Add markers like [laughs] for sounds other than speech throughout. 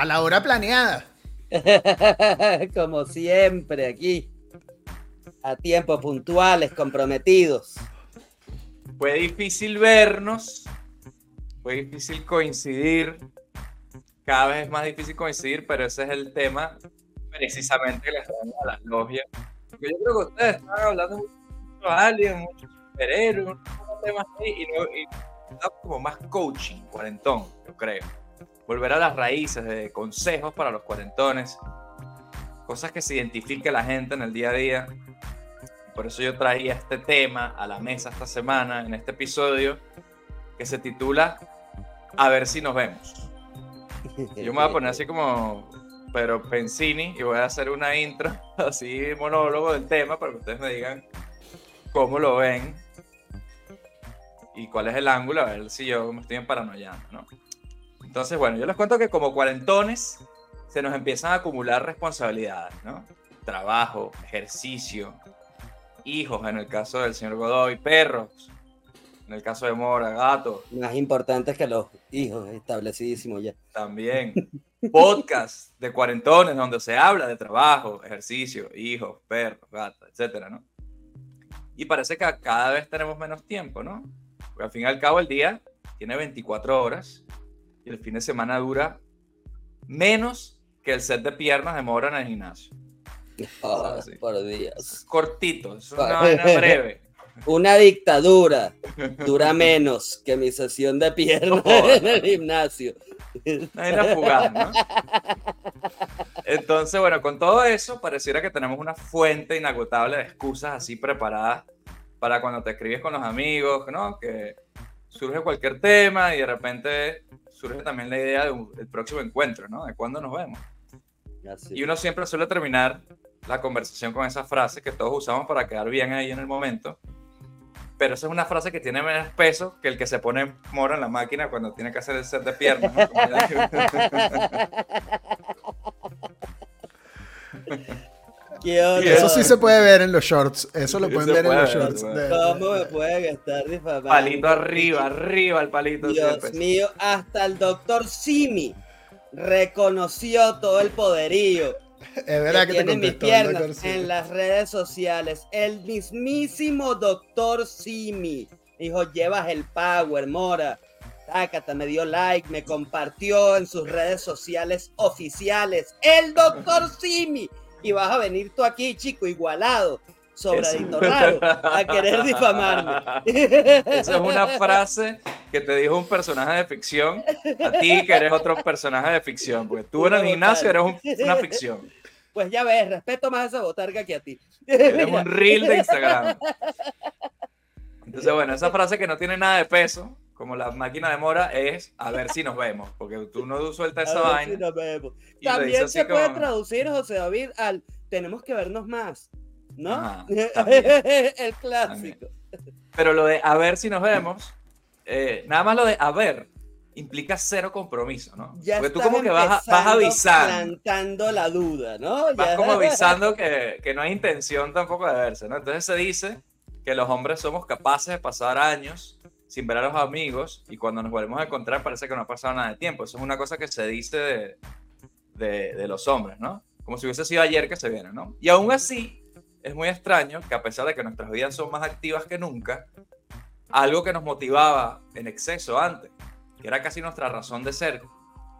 A la hora planeada. [laughs] Como siempre, aquí. A tiempo, puntuales, comprometidos. Fue difícil vernos, fue difícil coincidir, cada vez es más difícil coincidir, pero ese es el tema precisamente que les traemos a las logias. Porque yo creo que ustedes están hablando mucho de aliens, muchos superhéroes, muchos temas así, y, no, y como más coaching, cuarentón, yo creo. Volver a las raíces de consejos para los cuarentones, cosas que se identifique la gente en el día a día. Por eso yo traía este tema a la mesa esta semana, en este episodio, que se titula A ver si nos vemos. Yo me voy a poner así como pero Pensini y voy a hacer una intro, [laughs] así monólogo del tema para que ustedes me digan cómo lo ven y cuál es el ángulo, a ver si yo me estoy paranoiando, ¿no? Entonces, bueno, yo les cuento que como cuarentones se nos empiezan a acumular responsabilidades, ¿no? Trabajo, ejercicio, hijos, en el caso del señor Godoy, perros, en el caso de Mora, gatos. Más importantes que los hijos, establecidísimos ya. También. Podcast de cuarentones donde se habla de trabajo, ejercicio, hijos, perros, gatos, etcétera, ¿no? Y parece que cada vez tenemos menos tiempo, ¿no? Porque al fin y al cabo el día tiene 24 horas y el fin de semana dura menos que el set de piernas de Mora en el gimnasio. Oh, por Dios. Cortito, es una vaina [laughs] breve. Una dictadura dura menos que mi sesión de piernas [laughs] en el gimnasio. Una fugaz, ¿no? Entonces, bueno, con todo eso, pareciera que tenemos una fuente inagotable de excusas así preparadas para cuando te escribes con los amigos, ¿no? Que surge cualquier tema y de repente surge también la idea del próximo encuentro, ¿no? De cuándo nos vemos. Y uno siempre suele terminar la conversación con esa frase que todos usamos para quedar bien ahí en el momento pero esa es una frase que tiene menos peso que el que se pone moro en la máquina cuando tiene que hacer el set de piernas. y [laughs] eso sí se puede ver en los shorts. Eso lo pueden ver en los shorts. ¿Cómo me pueden estar difamando? Palito arriba, arriba el palito. Dios mío, hasta el doctor Simi reconoció todo el poderío es verdad que, tiene mis piernas en las redes sociales. El mismísimo doctor Simi dijo: Llevas el power, Mora. Tácata, me dio like, me compartió en sus redes sociales oficiales. El doctor Simi. Y vas a venir tú aquí, chico, igualado sobradito raro a querer difamarme. Esa es una frase que te dijo un personaje de ficción a ti que eres otro personaje de ficción, porque tú en el gimnasio eres una ficción. Pues ya ves, respeto más a esa botarga que a ti. Eres un reel de Instagram. [laughs] Entonces, bueno, esa frase que no tiene nada de peso, como la máquina de mora, es a ver si nos vemos, porque tú no sueltas esa a vaina. si nos vemos. También se puede traducir, José David, al tenemos que vernos más. ¿no? [laughs] el clásico. Pero lo de a ver si nos vemos, eh, nada más lo de a ver implica cero compromiso, ¿no? Ya Porque tú como que vas, vas avisando. Plantando la duda, ¿no? Vas como avisando [laughs] que, que, no hay intención tampoco de verse, ¿no? Entonces se dice que los hombres somos capaces de pasar años sin ver a los amigos y cuando nos volvemos a encontrar parece que no ha pasado nada de tiempo. Eso es una cosa que se dice de, de, los hombres, ¿no? Como si hubiese sido ayer que se viene, ¿no? Y aún así, es muy extraño que a pesar de que nuestras vidas son más activas que nunca, algo que nos motivaba en exceso antes, que era casi nuestra razón de ser,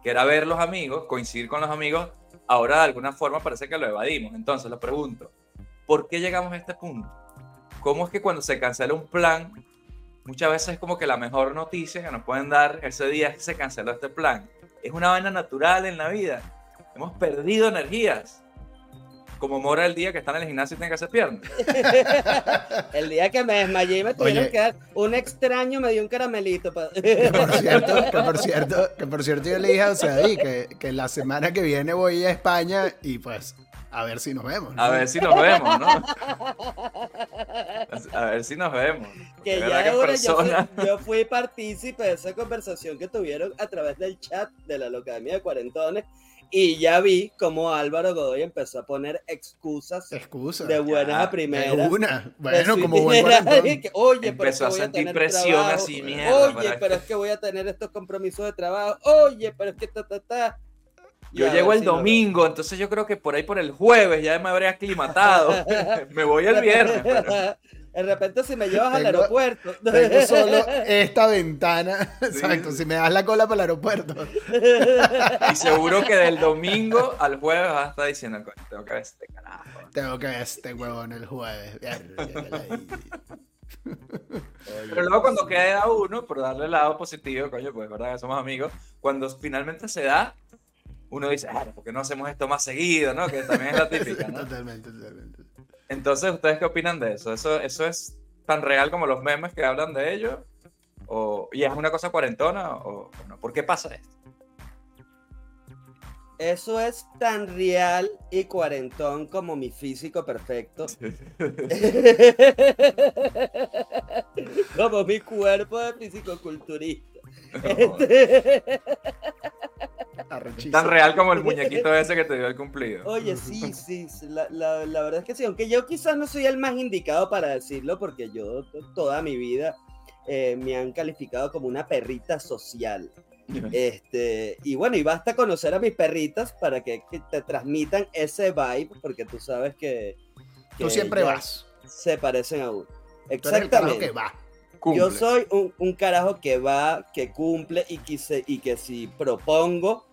que era ver los amigos, coincidir con los amigos, ahora de alguna forma parece que lo evadimos. Entonces, lo pregunto, ¿por qué llegamos a este punto? ¿Cómo es que cuando se cancela un plan, muchas veces es como que la mejor noticia que nos pueden dar ese día es que se canceló este plan? Es una vaina natural en la vida. Hemos perdido energías como Mora el día que está en el gimnasio y tiene que hacer piernas. [laughs] el día que me desmayé y me tuvieron que dar un extraño me dio un caramelito. [laughs] Que por [laughs] cierto, que por cierto, que por cierto yo le dije a José que, que la semana que viene voy a España y pues a ver si nos vemos. A ver si nos vemos, ¿no? A ver si nos vemos. Que ya yo, fui, yo, fui, partícipe de esa conversación que tuvieron a través del chat de la Locademia de Cuarentones y ya vi cómo Álvaro Godoy empezó a poner excusas, excusas de buenas a primeras. Una. Bueno, como [laughs] buen Oye, empezó pero a sentir presión así, mierda. Oye, pero es que voy a tener estos compromisos de trabajo. Oye, pero es que ta, ta, ta. Yo Ya, llego el sí, domingo, entonces yo creo que por ahí por el jueves ya me habré aclimatado. me voy el viernes. pero- De repente si me llevas al aeropuerto. Tengo solo esta ventana. Exacto, si me das la cola para el aeropuerto. Y seguro que del domingo al jueves vas a estar diciendo, "Coño, tengo que ver este carajo. Tengo que ver este huevón el jueves. Pero luego cuando queda uno, por darle el lado positivo, coño, pues verdad que somos amigos, cuando finalmente se da, uno dice, ah, ¿por qué no hacemos esto más seguido, no? Que también es la típica, ¿no? [laughs] Totalmente, totalmente. Entonces, ¿ustedes qué opinan de eso? ¿Eso, eso es tan real como los memes que hablan de ello? O, ¿Y es una cosa cuarentona o, o no? ¿Por qué pasa esto? Eso es tan real y cuarentón como mi físico perfecto. [laughs] como mi cuerpo de físico-culturista. [laughs] Arrechísimo. Tan real como el muñequito ese que te dio el cumplido. Oye, sí, sí, sí, la, la- la verdad es que sí, aunque yo quizás no soy el más indicado para decirlo, porque yo to- toda mi vida eh, me han calificado como una perrita social. Este, y bueno, y basta conocer a mis perritas para que, que te transmitan ese vibe, porque tú sabes que, Tú siempre vas. Se parecen a uno. Tú eres el carajo Exactamente. que va. Cumple. Yo soy un, un carajo que va, que cumple y que, se- y que si propongo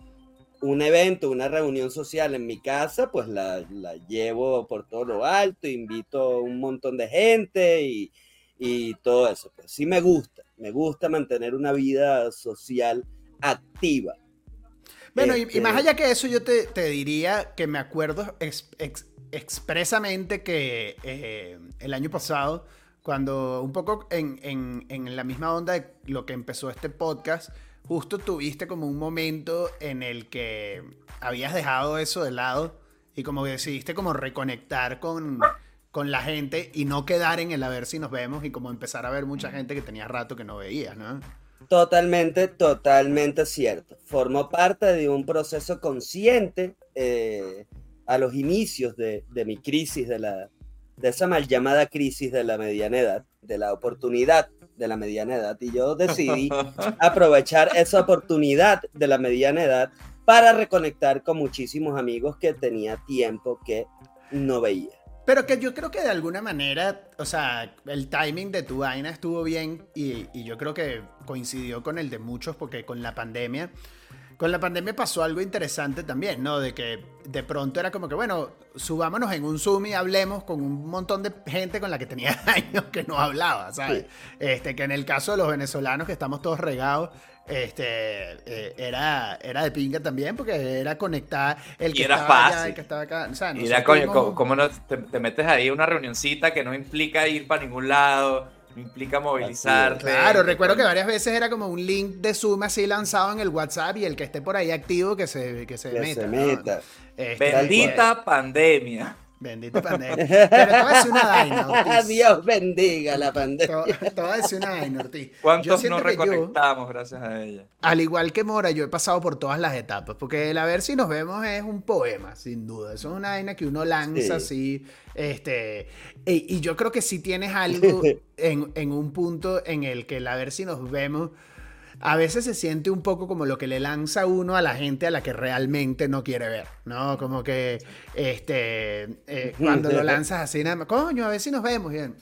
un evento, una reunión social en mi casa, pues la, la llevo por todo lo alto, invito a un montón de gente y, y todo eso. Pues sí me gusta, me gusta mantener una vida social activa. Bueno, y, y Este- más allá que eso, yo te, te diría que me acuerdo ex- ex- expresamente que eh, el año pasado, cuando un poco en, en- en la misma onda de lo que empezó este podcast, justo tuviste como un momento en el que habías dejado eso de lado y como decidiste como reconectar con, con la gente y no quedar en el a ver si nos vemos y como empezar a ver mucha gente que tenía rato que no veías, ¿no? Totalmente, totalmente cierto. Formó parte de un proceso consciente eh, a los inicios de, de mi crisis, de, la, de esa mal llamada crisis de la mediana edad, de la oportunidad de la mediana edad. Y yo decidí [laughs] aprovechar esa oportunidad de la mediana edad para reconectar con muchísimos amigos que tenía tiempo que no veía. Pero que yo creo que de alguna manera, o sea, el timing de tu vaina estuvo bien y, y yo creo que coincidió con el de muchos porque con la pandemia, con la pandemia pasó algo interesante también, ¿no? De que de pronto era como que, bueno, subámonos en un Zoom y hablemos con un montón de gente con la que tenía [laughs] años que no hablaba, ¿sabes? Este, que en el caso de los venezolanos que estamos todos regados, este, eh, era, era de pinga también porque era conectar el Y que era estaba allá, fácil. el que estaba acá. O sea, Y era, coño, ¿cómo, cómo no te, te metes ahí a una reunioncita que no implica ir para ningún lado, no implica movilizarte? Claro, recuerdo que varias veces era como un link de Zoom así lanzado en el WhatsApp y el que esté por ahí activo que se, que se Que meta. se ¿no? meta. Este, Bendita pandemia. Bendita pandemia. Pero te voy a decir una vaina, [laughs] Ortiz. Dios bendiga la pandemia. Te, te voy a decir una vaina, Ortiz. ¿Cuántos nos yo, reconectamos gracias a ella? al igual que Mora, yo he pasado por todas las etapas. Porque el a ver si nos vemos es un poema, sin duda. Eso es una vaina que uno lanza así. Este, y, y yo creo que si tienes algo [laughs] en, en un punto en el que el a ver si nos vemos. A veces se siente un poco como lo que le lanza uno a la gente a la que realmente no quiere ver, ¿no? Como que este, eh, cuando lo [laughs] lanzas así, nada más, coño, a ver si nos vemos bien.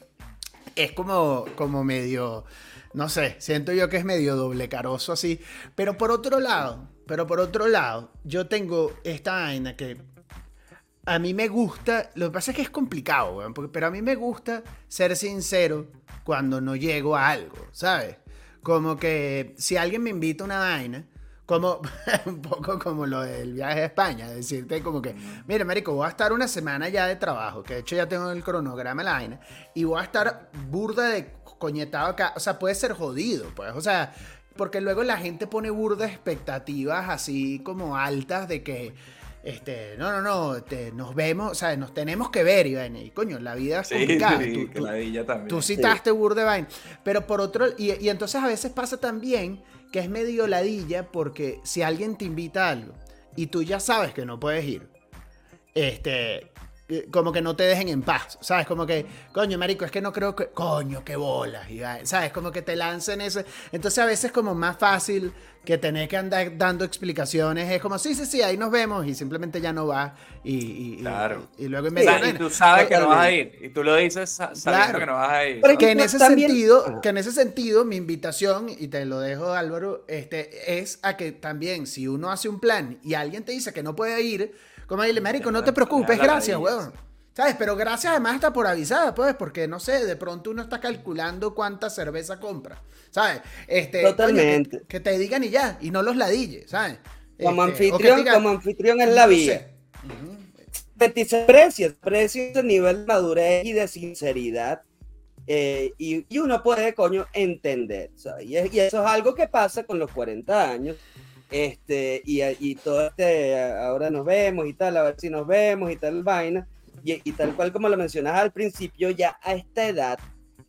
Es como, como medio, no sé, siento yo que es medio doble caroso así. Pero por otro lado, pero por otro lado, yo tengo esta vaina que a mí me gusta, lo que pasa es que es complicado, weón, porque- pero a mí me gusta ser sincero cuando no llego a algo, ¿sabes? Como que si alguien me invita una vaina, como [laughs] un poco como lo del viaje a España, decirte como que, mira, marico, voy a estar una semana ya de trabajo, que de hecho ya tengo el cronograma la vaina, y voy a estar burda de coñetado acá, o sea, puede ser jodido, pues, o sea, porque luego la gente pone burda expectativas así como altas de que, este, no, no, no, este, nos vemos, o sea, nos tenemos que ver, vaina, y coño, la vida es Sí, complicada. sí, tú- que tú- la también. Tú citaste Vaina. Pero por otro, y, y entonces a veces pasa también que es medio ladilla porque si alguien te invita a algo y tú ya sabes que no puedes ir, este, como que no te dejen en paz, ¿sabes? Como que, coño, marico, es que no creo que, coño, qué bolas, y, ¿sabes? Como que te lancen ese. Entonces a veces como más fácil que tener que andar dando explicaciones, es como, sí, sí, sí, ahí nos vemos, y simplemente ya no va, y, y, claro. y, luego o sea, y tú sabes que no vas a ir, y tú lo dices sabiendo claro. que no vas a ir. Pero que en ese sentido, que en ese sentido, mi invitación, y te lo dejo Álvaro, este, es a que también si uno hace un plan y alguien te dice que no puede ir, como dile, marico, no te preocupes, gracias, weón. ¿Sabes? Pero gracias además está por avisada, pues, porque no sé, de pronto uno está calculando cuánta cerveza compra, ¿sabes? Este, Totalmente. que, te digan y ya, y no los ladilles, ¿sabes? Como este, anfitrión, como anfitrión es la vía. Sé. precios, precios de nivel de madurez y de sinceridad. Eh, y, y, uno puede, coño, entender. ¿sabes? Y, y, eso es algo que pasa con los 40 años. Este, y, y todo este, ahora nos vemos y tal, a ver si nos vemos y tal vaina. Y, y tal cual como lo mencionas al principio, ya a esta edad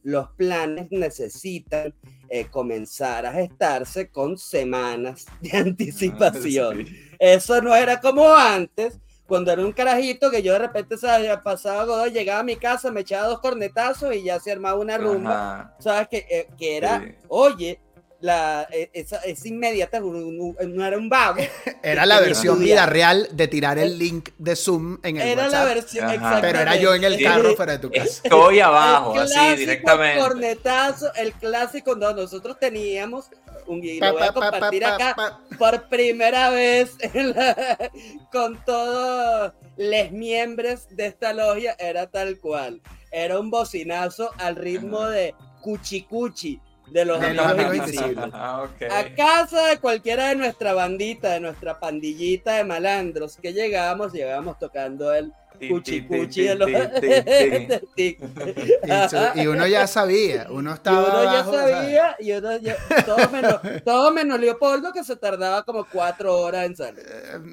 los planes necesitan eh, comenzar a gestarse con semanas [laughs] de ah, anticipación. Eso no era como antes, cuando era un carajito que yo de repente ¿sabes? pasaba Godoy, llegaba a mi casa, me echaba dos cornetazos y ya se armaba una rumba. ¿Sabes? Que, eh, que era, oye, la, e, esa, inmediata, no era un vago. [laughs] Era la versión vida real de tirar el link de Zoom en el era WhatsApp. la versión, Pero era yo en el carro fuera de tu casa. Estoy abajo, así directamente. cornetazo, el clásico, no, nosotros teníamos un y lo voy a compartir acá por primera vez [laughs] con todos los miembros de esta logia, era tal cual. Era un bocinazo al ritmo de cuchicuchi de los, amigos, invisibles. Ah, A casa de cualquiera de nuestra bandita, de nuestra pandillita de malandros que llegamos, llegamos tocando el cuchi cuchi de [laughs] los y uno ya sabía, uno estaba. Y uno ya sabía, y uno ya, todo, menos, todo menos Leopoldo que se tardaba como cuatro horas en salir.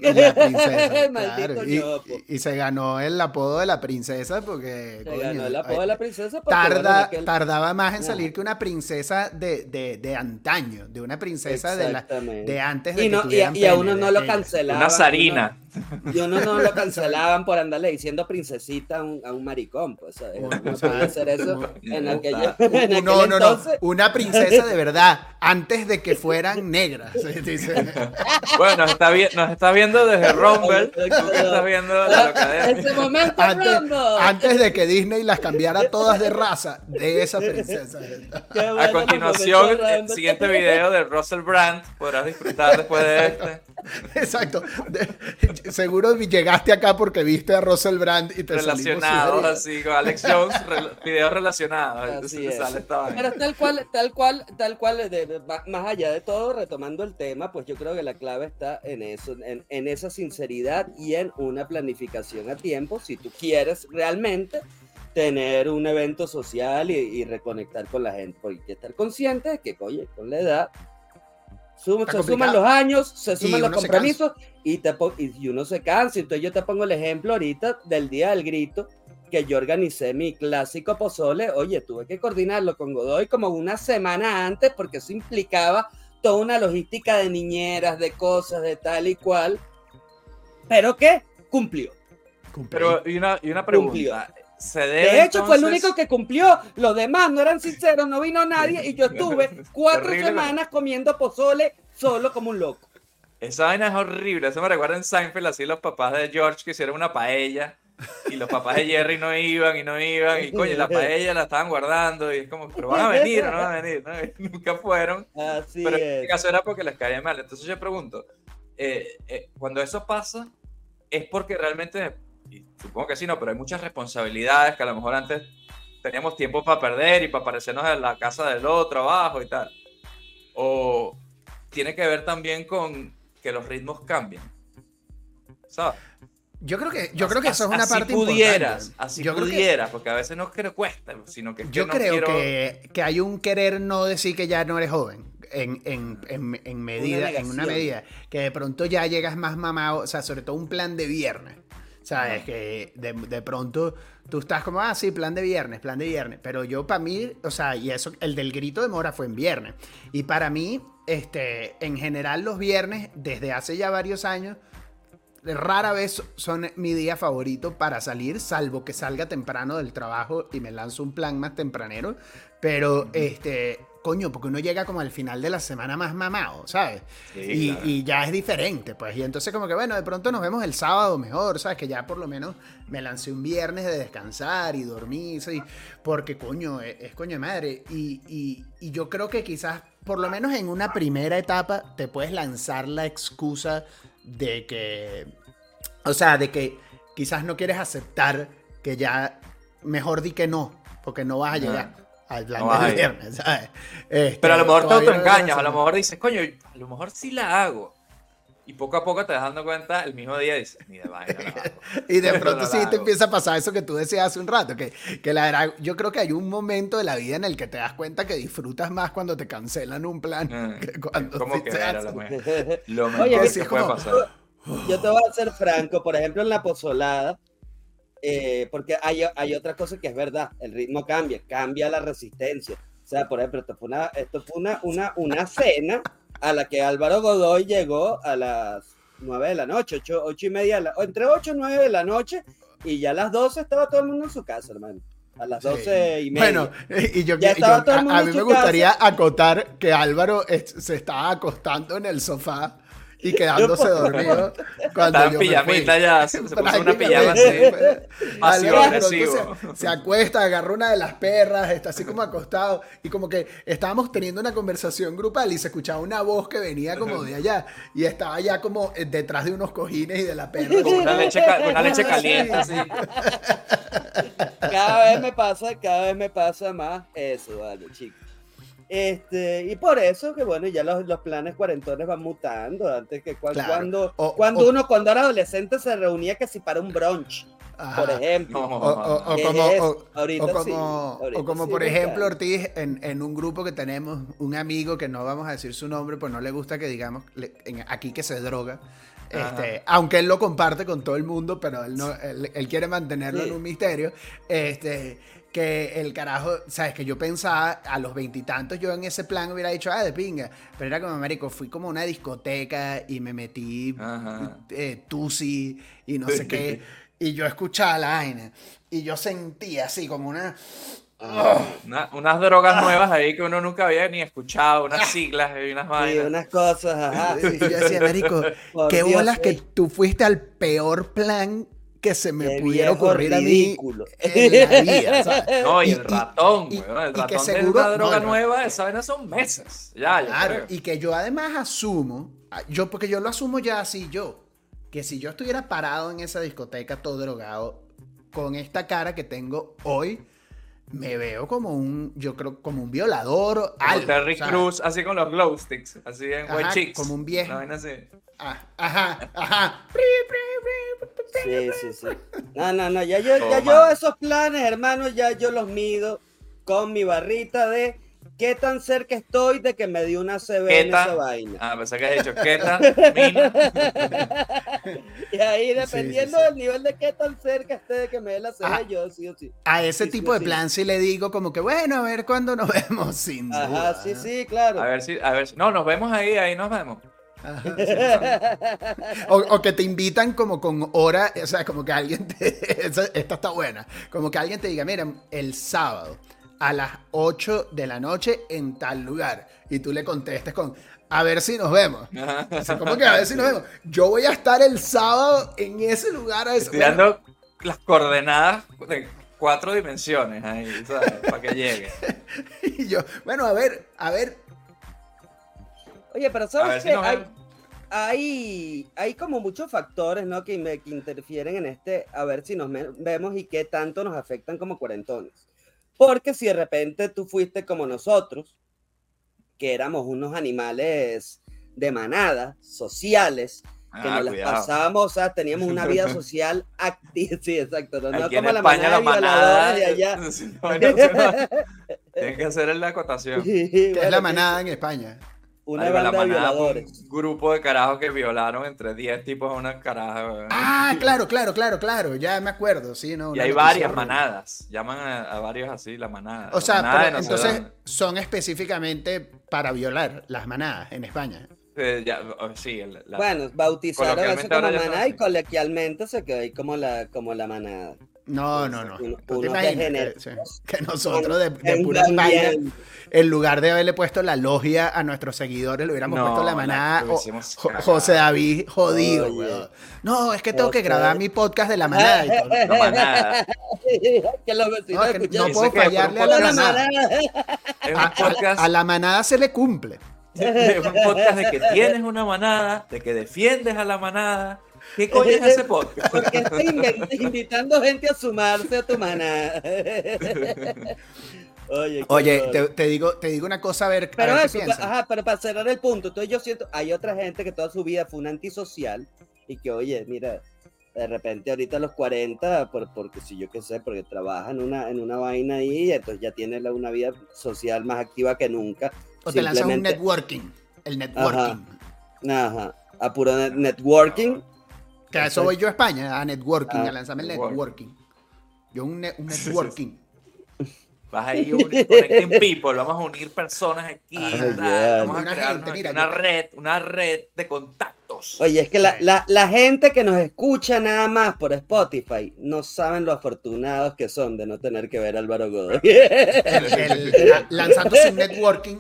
Eh, la [laughs] princesa, claro. y, y, se ganó el apodo de la princesa porque. Se ganó el apodo de la princesa porque, tarda, aquel... Tardaba más en salir que una princesa de, de, de antaño, de una princesa de, la, de antes de y, no, que y, y a uno no lo cancelaban. Una zarina. Y uno no lo cancelaban por andarle diciendo princesita a un, a un maricón, pues. No puede hacer eso en aquello. En no, no, no. Una princesa de verdad, antes de que fueran negras. [laughs] Bueno, nos está, vi nos está viendo desde Rumble. Tú estás viendo la academia. Ese momento, antes, antes, de que Disney las cambiara todas de raza, de esa princesa. Bueno, a continuación, el siguiente video de Russell Brand podrás disfrutar después de este. Exacto. De, seguro llegaste acá porque viste a Russell Brand y te Relacionados así, con Alex [laughs] Jones, re, videos relacionados. Pero tal cual, tal cual, tal cual, de, más allá de todo, retomando el tema, pues yo creo que la clave está en eso, en, en esa sinceridad y en una planificación a tiempo, si tú quieres realmente tener un evento social y, y reconectar con la gente, porque hay que estar consciente de que, oye, con la edad se suman los años, se suman los compromisos y, te, y uno se cansa. Entonces yo te pongo el ejemplo ahorita del día del grito, que yo organicé mi clásico pozole. Oye, tuve que coordinarlo con Godoy como una semana antes porque eso implicaba toda una logística de niñeras, de cosas, de tal y cual. Pero que cumplió. Pero y una, y una pregunta de hecho, fue el único que cumplió. Los demás no eran sinceros, no vino nadie y yo estuve [laughs] cuatro semanas comiendo pozole solo como un loco. Esa vaina es horrible. Eso me recuerda en Seinfeld, así los papás de George que hicieron una paella y los papás de Jerry no iban y no iban y coño, la paella la estaban guardando y es como, pero van a venir no van a venir. [laughs] Nunca fueron. Así pero en este caso era porque les caía mal. Entonces yo pregunto, eh, eh, cuando eso pasa, es porque realmente supongo que sí, no, pero hay muchas responsabilidades que a lo mejor antes teníamos tiempo para perder y para aparecernos en la casa del otro abajo y tal. O tiene que ver también con que los ritmos cambian. ¿Sabes? Yo creo que, yo creo que eso es una parte pudieras, importante. Así yo pudieras, porque a veces no es que cuesta, sino que, yo no creo quiero... que, que, hay un querer no decir que ya no eres joven. En, en, en, en medida, en una medida, que de pronto ya llegas más mamado, o sea, sobre todo un plan de viernes. ¿Sabes? Que de, de, pronto tú estás como, ah, sí, plan de viernes, plan de viernes. Pero yo para mí, o sea, y eso, el del grito de mora fue en viernes. Y para mí, este, en general los viernes, desde hace ya varios años, rara vez son mi día favorito para salir, salvo que salga temprano del trabajo y me lanzo un plan más tempranero. Pero, este, coño, porque uno llega como al final de la semana más mamado, ¿sabes? y, ya es diferente, pues. Y entonces como que, bueno, de pronto nos vemos el sábado mejor, ¿sabes? Que ya por lo menos me lancé un viernes de descansar y dormir, ¿sí? Porque, coño, es, es coño de madre. Y, y yo creo que quizás, por lo menos en una primera etapa, te puedes lanzar la excusa de que, o sea, de que quizás no quieres aceptar que ya, mejor di que no, porque no vas a llegar al plan del viernes, ¿sabes? Este, Pero a lo mejor te engañas, a lo mejor dices, coño, a lo mejor sí la hago. Y poco a poco te vas dando cuenta, el mismo día dices, ni de vaina [laughs] y de [laughs] pronto sí te empieza a pasar eso que tú decías hace un rato, que, que la verdad, yo creo que hay un momento de la vida en el que te das cuenta que disfrutas más cuando te cancelan un plan ah, que cuando ¿Cómo que era lo, mejor, [laughs] Oye, que puede pasar. Yo te voy a ser franco, por ejemplo, en la pozolada, eh, porque hay, hay otra cosa que es verdad, el ritmo cambia, cambia la resistencia. O sea, por ejemplo, esto fue una, esto fue una, una, una cena a la que Álvaro Godoy llegó a las 9 de la noche, 8, y media, entre 8 y 9 de la noche, y ya a las 12 estaba todo el mundo en su casa, hermano. A las 12 y media. Bueno, y yo, ya yo a, mí me gustaría acotar que Álvaro se estaba acostando en el sofá y quedándose dormido. Cuando Está en pijamita ya, se, puso una pijama así. agresivo. Se, acuesta, agarra una de las perras, está así como acostado. Y como que estábamos teniendo una conversación grupal y se escuchaba una voz que venía como de allá. Y estaba ya como eh, detrás de unos cojines y de la perra. Como una leche, una leche caliente, así. Cada vez me pasa, cada vez me pasa más eso, vale, chicos. Este, y por eso que bueno, ya los, los planes cuarentones van mutando. Antes que cuando, cuando uno, cuando era adolescente, se reunía que si para un brunch. Por ejemplo. O, como, por ejemplo, Ortiz, en, en, un grupo que tenemos, un amigo que no vamos a decir su nombre, pues no le gusta que digamos aquí que se droga. Este, aunque él lo comparte con todo el mundo, pero él, no, él, quiere mantenerlo en un misterio. Este, que el carajo, sabes, que yo pensaba a los veintitantos, yo en ese plan hubiera dicho, ah, de pinga, pero era como, Américo, fui como a una discoteca y me metí eh, tusi y no sé qué, [laughs] y yo escuchaba la vaina, y yo sentía así como una... unas drogas nuevas ahí que uno nunca había ni escuchado, unas siglas y unas vainas. Sí, unas cosas, ajá. Y yo decía, Américo, [laughs] qué bolas que tú fuiste al peor plan que se me pudiera ocurrir a mí en la vida. [laughs] No, y, el ratón, y, el ratón que seguro, una droga nueva, esa vaina son meses. Ya, claro, y que yo además asumo, ah, yo porque yo lo asumo ya así yo, que si yo estuviera parado en esa discoteca todo drogado, con esta cara que tengo hoy, me veo como un, yo creo, como un violador. Como algo, Terry Cruz, así con los glow sticks, así en White Chicks. Como un viejo. así. Ah, ajá, ajá. Sí, sí, sí. No, no, no, ya yo, ya yo esos planes, hermano, ya yo los mido con mi barrita de qué tan cerca estoy de que me dio una CB en esa vaina. Ah, pensé que has dicho qué tan, [laughs] y ahí, dependiendo del nivel de qué tan cerca esté de que me dé la CB, ah, yo sí o sí. A ese tipo de plan sí. le digo como que, bueno, a ver cuándo nos [laughs] vemos, sin Ajá, sí, sí, claro. A ver si, a ver si, no, nos vemos ahí, ahí nos vemos. [laughs] o, que te invitan como con hora, o sea, como que alguien te... Esta está buena. Como que alguien te diga, mira, el sábado a las 8 de la noche en tal lugar. Y tú le contestes con, a ver si nos vemos. [laughs] como que a ver si nos vemos. Yo voy a estar el sábado en ese lugar. A Estoy las coordenadas de cuatro dimensiones ahí, Para que llegue. [laughs] y yo, bueno, a ver, a ver, Oye, pero ¿sabes que hay, hay, como muchos factores, ¿no? Que, me, que interfieren en este, a ver si nos vemos y qué tanto nos afectan como cuarentones. Porque si de repente tú fuiste como nosotros, que éramos unos animales de manada, sociales, que ah, nos las pasábamos, o sea, teníamos una vida [laughs] social activa, sí, exacto, no, como la manada, la manada de allá. [laughs] Tienes que hacer la acotación. [laughs] ¿Qué es la manada en España? Una banda de violadores. Un grupo de carajos que violaron entre 10 tipos a una caraja. Ah, [laughs] claro, claro, claro, claro. Ya me acuerdo, sí, ¿no? Y hay varias manadas. Llaman a, varios así, la manada. O sea, entonces son específicamente para violar las manadas en España. Eh, ya, oh, sí, el- la- Bueno, bautizaron eso como manada y coloquialmente se quedó ahí como la, como la manada. No, no, no. Uno- ¿Tú te imaginas que, sí, [laughs] que nosotros de, de En puras vainas, en lugar de haberle puesto la logia a nuestros seguidores, le hubiéramos No, puesto la la- manada o- cagado. José David jodido, Oye. weón. No, es que tengo que grabar mi podcast de la manada y todo. no manada. [laughs] que los vecinos No, que no puedo fallarle a la manada. A, a- a la manada se le cumple. [laughs] es un podcast de que tienes una manada, de que defiendes a la manada. ¿Qué coño es ese podcast? Porque estoy invitando gente a sumarse a tu manada. [laughs] Oye, qué te, te digo, te digo una cosa, a ver, a Pero ver qué eso, piensas. ajá, pero para cerrar el punto, entonces yo siento, hay otra gente que toda su vida fue un antisocial y que, oye, mira, de repente ahorita a los 40, por, porque si yo qué sé, porque trabaja en una, en una vaina ahí, entonces ya tiene la- una vida social más activa que nunca. O te lanzas un networking. El networking. Ajá, a puro net- networking. Que a eso voy yo a España, a networking, Ah, a lanzarme el networking. networking. Yo un, ne- un [laughs] networking. Vas a ir un connecting people, vamos a unir personas aquí, tal, ya. vamos a Una crear gente, mira, una yo- red, una red de contactos. Oye, es que la, la, la gente que nos escucha nada más por Spotify no saben lo afortunados que son de no tener que ver a Álvaro Godoy. El- el- la- lanzándose un networking.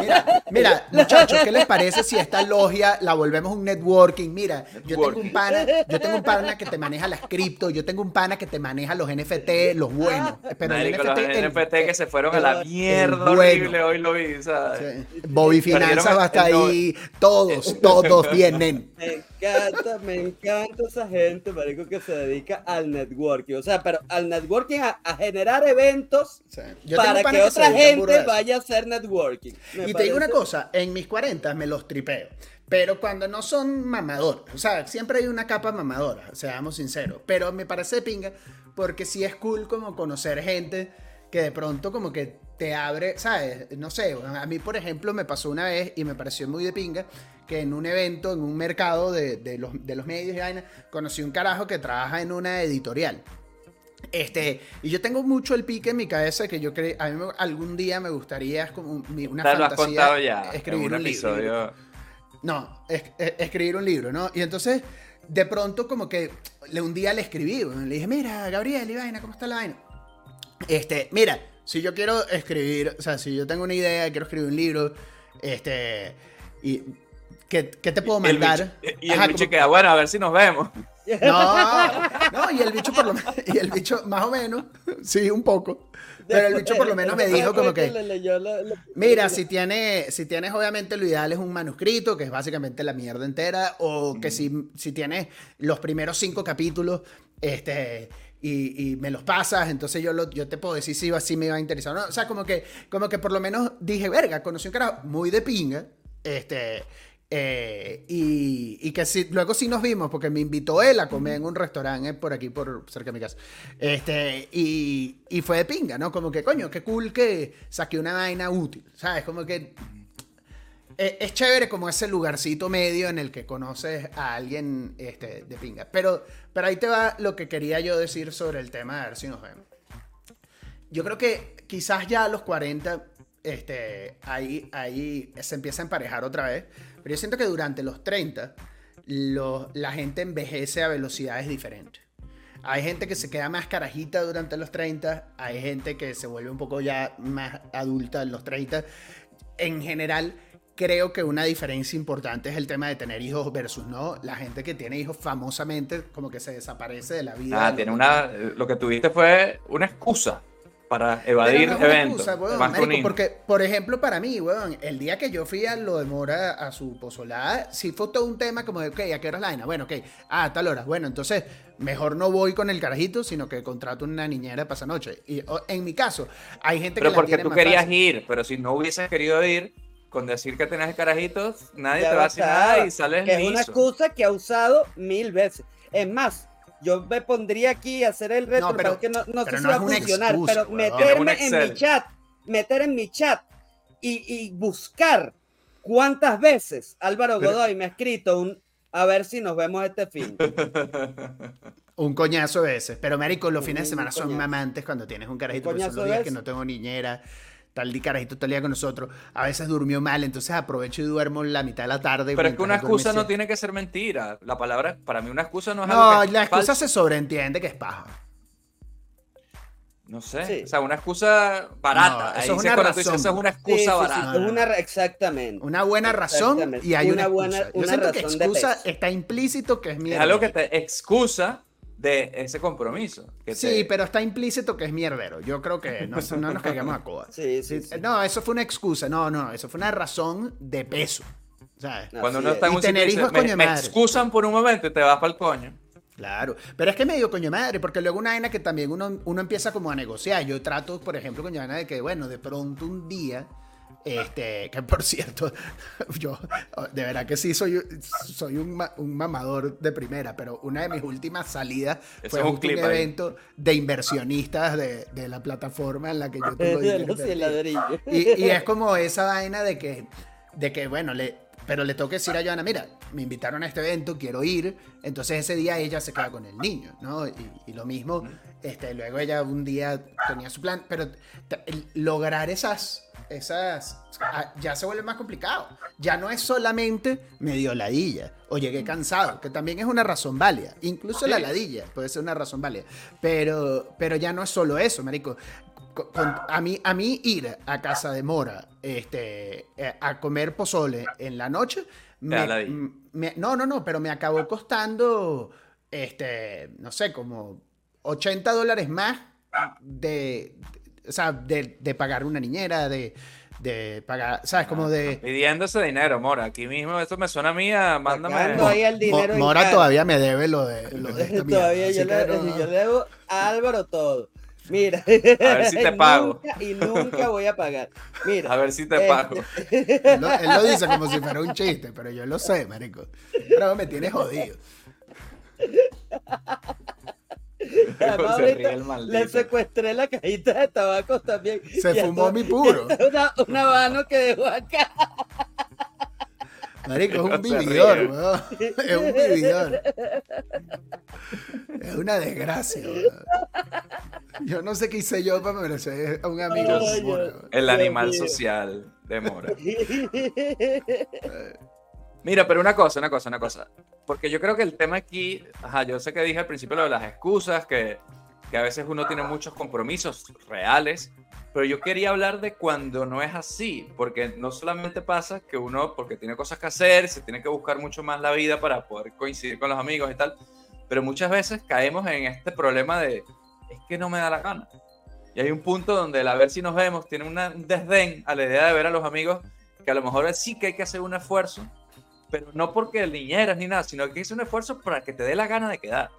Mira, mira, [laughs] muchachos, ¿qué les parece si esta logia la volvemos un networking? Mira, yo tengo un pana, yo tengo un pana que te maneja las cripto, yo tengo un pana que te maneja los NFT, los buenos. Pero el Marico, los NFT, el- NFT que se fueron a la el mierda bueno. horrible, hoy lo vi, ¿sabes? Sí. Bobby Finanzas va a estar el- el- ahí, todos, todos vienen. [laughs] Me encanta, me encanta esa gente, marico, que se dedica al networking. O sea, pero al networking a, a generar eventos Sí. Para que otra gente vaya a hacer networking. Me Y te digo una parece- cosa, en mis 40 me los tripeo. Pero cuando no son mamadores, o sea, siempre hay una capa mamadora, seamos sinceros. Pero me parece pinga porque sí es cool como conocer gente que de pronto como que te abre, ¿sabes? No sé, a mí por ejemplo me pasó una vez y me pareció muy de pinga que en un evento, en un mercado de, de los, de los medios y vaina, conocí un carajo que trabaja en una editorial. Este, y yo tengo mucho el pique en mi cabeza que yo creo, a mí me- algún día me gustaría es como mi- una Te lo has fantasía contado ya escribir un un libro. episodio. No, es- es- escribir un libro, ¿no? Y entonces, de pronto, como que le, un día le escribí, le dije, mira, Gabriel, y vaina, ¿cómo está la vaina? Este, mira, si yo quiero escribir, o sea, si yo tengo una idea, quiero escribir un libro, este, y ¿qué, qué te puedo mandar? y el Ajá, bicho como- queda, bueno, a ver si nos vemos. No, no, y el bicho por lo menos, y el bicho más o menos, sí, un poco, pero el bicho por lo menos me dijo como que, Mira, si, tiene, si tienes, obviamente, lo ideal es un manuscrito, que es básicamente la mierda entera, o que si, si tienes los primeros cinco capítulos, este, y, y me los pasas, entonces yo, lo, yo te puedo decir si, si me va a interesar. o no. O sea, como que, como que por lo menos dije, verga, conocí un carajo muy de pinga, este, eh, y, que si, luego sí nos vimos, porque me invitó él a comer en un restaurante por aquí, por cerca de mi casa. Este, y, y fue de pinga, ¿no? Como que, coño, qué cool que saqué una vaina útil, ¿sabes? Como que eh, es chévere como ese lugarcito medio en el que conoces a alguien este, de pinga. Pero, pero ahí te va lo que quería yo decir sobre el tema, a ver si nos vemos. Yo creo que quizás ya a los 40 este, ahí, ahí se empieza a emparejar otra vez. Pero yo siento que durante los 30 lo- la gente envejece a velocidades diferentes. Hay gente que se queda más carajita durante los 30, hay gente que se vuelve un poco ya más adulta en los 30. En general, creo que una diferencia importante es el tema de tener hijos versus no. La gente que tiene hijos famosamente como que se desaparece de la vida. Ah, tiene una. Lo que tuviste fue una excusa para evadir Pero no eventos. excusa, weón, marico, porque, por ejemplo, para mí, weón, el día que yo fui a lo de Mora a su pozolada, sí fue todo un tema como de, ok, ¿a qué hora es la vaina? Bueno, ok, ah, a tal hora. Bueno, entonces, mejor no voy con el carajito, sino que contrato una niñera de pasanoche. Y o, en mi caso, hay gente Pero que la porque tiene tú más querías fácil. ir, pero si no hubieses querido ir, con decir que tenías carajitos, nadie Ya te va a decir bastaba, nada y sales que es una excusa que ha usado mil veces. Es más, yo me pondría aquí a hacer el reto, No, pero- que no, no pero sé si va a funcionar, excusa, pero meterme en mi chat, meter en mi chat y, y buscar cuántas veces Álvaro Pero- Godoy me ha escrito un a ver si nos vemos este fin. [laughs] Un coñazo de veces. Pero, marico, los fines de semana son mamantes cuando tienes un carajito. Un porque son los días que no tengo niñera. Tal el carajito el día con nosotros. A veces durmió mal, entonces aprovecho y duermo la mitad de la tarde. Pero es que una excusa no tiene que ser mentira. La palabra, para mí, una excusa no es algo No, que es la excusa falso. se sobreentiende que es paja. No sé. Sí. O sea, una excusa barata. No, eso Ahí es una dices, razón. eso es una excusa sí, sí, barata. es una exactamente. Una buena razón y hay una, Una buena- excusa. Yo una siento que razón de excusa está implícito que es Es mierda. algo que te excusa de ese compromiso. que Sí, te- pero está implícito que es mierdero. Yo creo que no, [laughs] no nos caigamos a coba. Sí, sí, sí. No, eso fue una excusa. No, no, eso fue una razón de peso. ¿Sabes? No. Cuando uno está en es. un tener hijos, me, coño me madre". excusan por un momento y te vas para el coño. Claro, pero es que me dio coño madre, porque luego una vaina que también uno, uno empieza como a negociar. Yo trato, por ejemplo, coño vaina de que, bueno, de pronto un día, este, que por cierto, [laughs] yo de verdad que sí soy, soy un, ma- un mamador de primera, pero una de mis últimas salidas Ese fue un clip ahí. evento de inversionistas de, de la plataforma en la que yo invertido. ladrillos. Y, y es como esa vaina de que, de que bueno, le, pero le tengo que decir a Joana, mira, me invitaron a este evento, quiero ir. Entonces ese día ella se queda con el niño, ¿no? Y, y lo mismo, este, luego ella un día tenía su plan, pero lograr esas, esas, ah, ya se vuelve más complicado. Ya no es solamente medio ladilla o llegué cansado, que también es una razón válida. Incluso la ladilla puede ser una razón válida. Pero, pero ya no es solo eso, marico con- con- a, mí, a mí ir a casa de Mora este, eh, a comer pozole en la noche, me- me- no, no, no, pero me acabó costando, este, no sé, como 80 dólares más de- o sea, de, de pagar una niñera, de, de pagar, ¿sabes? Como de... Pidiendo ese dinero, Mora. Aquí mismo, esto me suena a mí a mándame. Ahí el dinero Mora cara. todavía me debe lo de, lo de esta [laughs] Todavía yo le, no- yo le debo a Álvaro todo. Mira. A ver si te [laughs] pago. Nunca, y nunca voy a pagar. Mira. A ver si te este, pago. Él lo, él lo dice como si fuera un chiste, pero yo lo sé, marico. Pero me tiene jodido. [laughs] además [laughs] Se ahorita ríe el maldito. le secuestré la cajita de tabaco también. Se Y fumó esto- mi puro. Una, un habano que dejó acá. [laughs] Marico, es un vividor, weón. Es un vividor. Es una desgracia, weón. Yo no sé qué hice yo para merecer a un amigo Ay, Mora. El Dios animal mío. social de Mora. Mira, pero una cosa, una cosa, una cosa. Porque yo creo que el tema aquí, ajá, yo sé que dije al principio lo de las excusas, que, que a veces uno tiene muchos compromisos reales, pero yo quería hablar de cuando no es así, porque no solamente pasa que uno, porque tiene cosas que hacer, se tiene que buscar mucho más la vida para poder coincidir con los amigos y tal, pero muchas veces caemos en este problema de, es que no me da la gana. Y hay un punto donde el a ver si nos vemos tiene una- un desdén a la idea de ver a los amigos, que a lo mejor sí que hay que hacer un esfuerzo, pero no porque niñeras ni nada, sino que es un esfuerzo para que te dé la gana de quedar.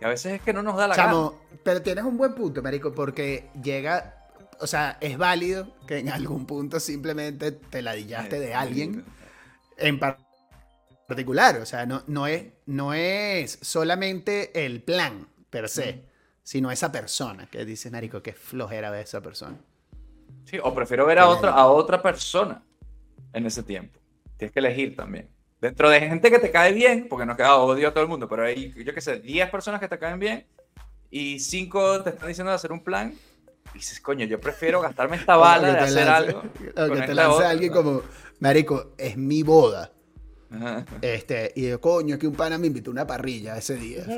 Y a veces es que no nos da la Chamo, pero tienes un buen punto, marico, porque llega, o sea, es válido que en algún punto simplemente te gana. ladillaste de alguien en par- particular. O sea, no, no, es, no es solamente el plan per se, sino esa persona que dices, marico, que flojera ver esa persona. Sí, o prefiero ver a otra, a otra persona en ese tiempo. Tienes que elegir también. Dentro de gente que te cae bien, porque no queda odio a todo el mundo, pero hay, yo qué sé, 10 personas que te caen bien y 5 te están diciendo de hacer un plan. Y dices, coño, yo prefiero gastarme esta bala de hacer lance- algo. [laughs] que te lance otra, alguien ¿no? como, marico, es mi boda. Ajá. Este, y yo, coño, es que un pana me invitó a una parrilla ese día. [laughs]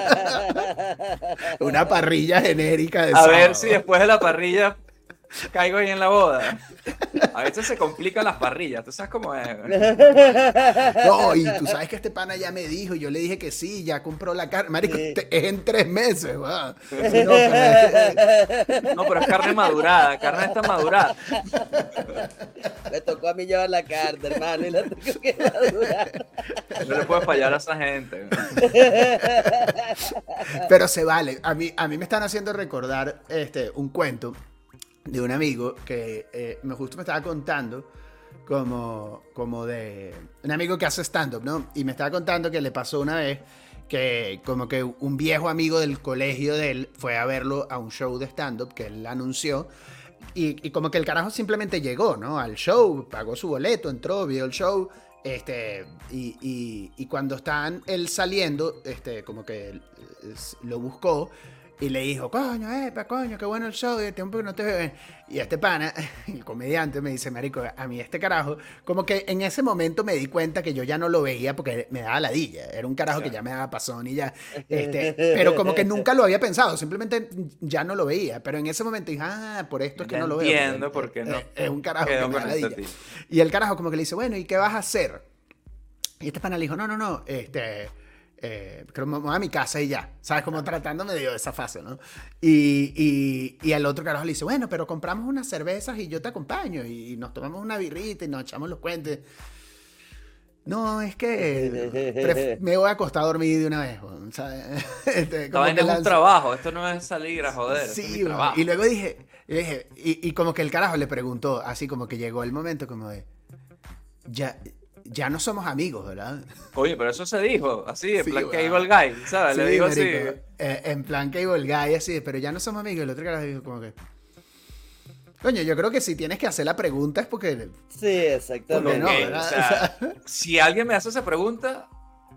[laughs] una parrilla genérica de A ver si después de la parrilla [laughs] caigo ahí en la boda. A veces se complican las parrillas, tú sabes cómo es. No, y tú sabes que este pana ya me dijo, y yo le dije que sí, ya compró la carne. Marico, Sí. te- es en tres meses. Sí, no, pero es que- No, pero es carne madurada, carne está madurada. Me tocó a mí llevar la carta, hermano, y la tengo que madurar. No le puedes fallar a esa gente. Pero se vale. A mí, a mí me están haciendo recordar este, un cuento de un amigo que eh, me justo me estaba contando como, como de un amigo que hace stand-up, ¿no? Y me estaba contando que le pasó una vez que como que un viejo amigo del colegio de él fue a verlo a un show de stand-up que él anunció y, y como que el carajo simplemente llegó, ¿no? Al show, pagó su boleto, entró, vio el show, este, y, y- y cuando están él saliendo, este, como que lo buscó y le dijo, coño, epa, coño, qué bueno el show, de tiempo que no te veo. Y este pana, [laughs] el comediante, me dice, marico, a mí este carajo, como que en ese momento me di cuenta que yo ya no lo veía porque me daba ladilla. Era un carajo que ya me daba pasón y ya. [laughs] Este, pero como que nunca lo había pensado, simplemente ya no lo veía. Pero en ese momento dije, ah, por esto es que no lo veo. Entiendo por qué no. Es, un carajo que me da ladilla. Y el carajo como que le dice, bueno, ¿y qué vas a hacer? Y este pana le dijo, no, no, no, este eh, creo que me voy a mi casa y ya, ¿sabes? Como tratándome de esa fase, ¿no? Y, y, y al otro carajo le dice, bueno, pero compramos unas cervezas y yo te acompaño y nos tomamos una birrita y nos echamos los cuentes. No, es que [laughs] me voy a acostar a dormir de una vez. ¿sabes? [laughs] Este, es un trabajo, esto no es salir a joder. Sí, y luego dije, dije y, y, como que el carajo le preguntó, así como que llegó el momento como de, ya, ya no somos amigos, ¿verdad? Oye, pero eso se dijo, así, en plan Cable Guy, ¿sabes? Le digo así. Eh, en plan Cable Guy, así, pero ya no somos amigos. El otro cara dijo como que... Coño, yo creo que si tienes que hacer la pregunta es porque... Sí, exactamente. o [laughs] sea, si alguien me hace esa pregunta,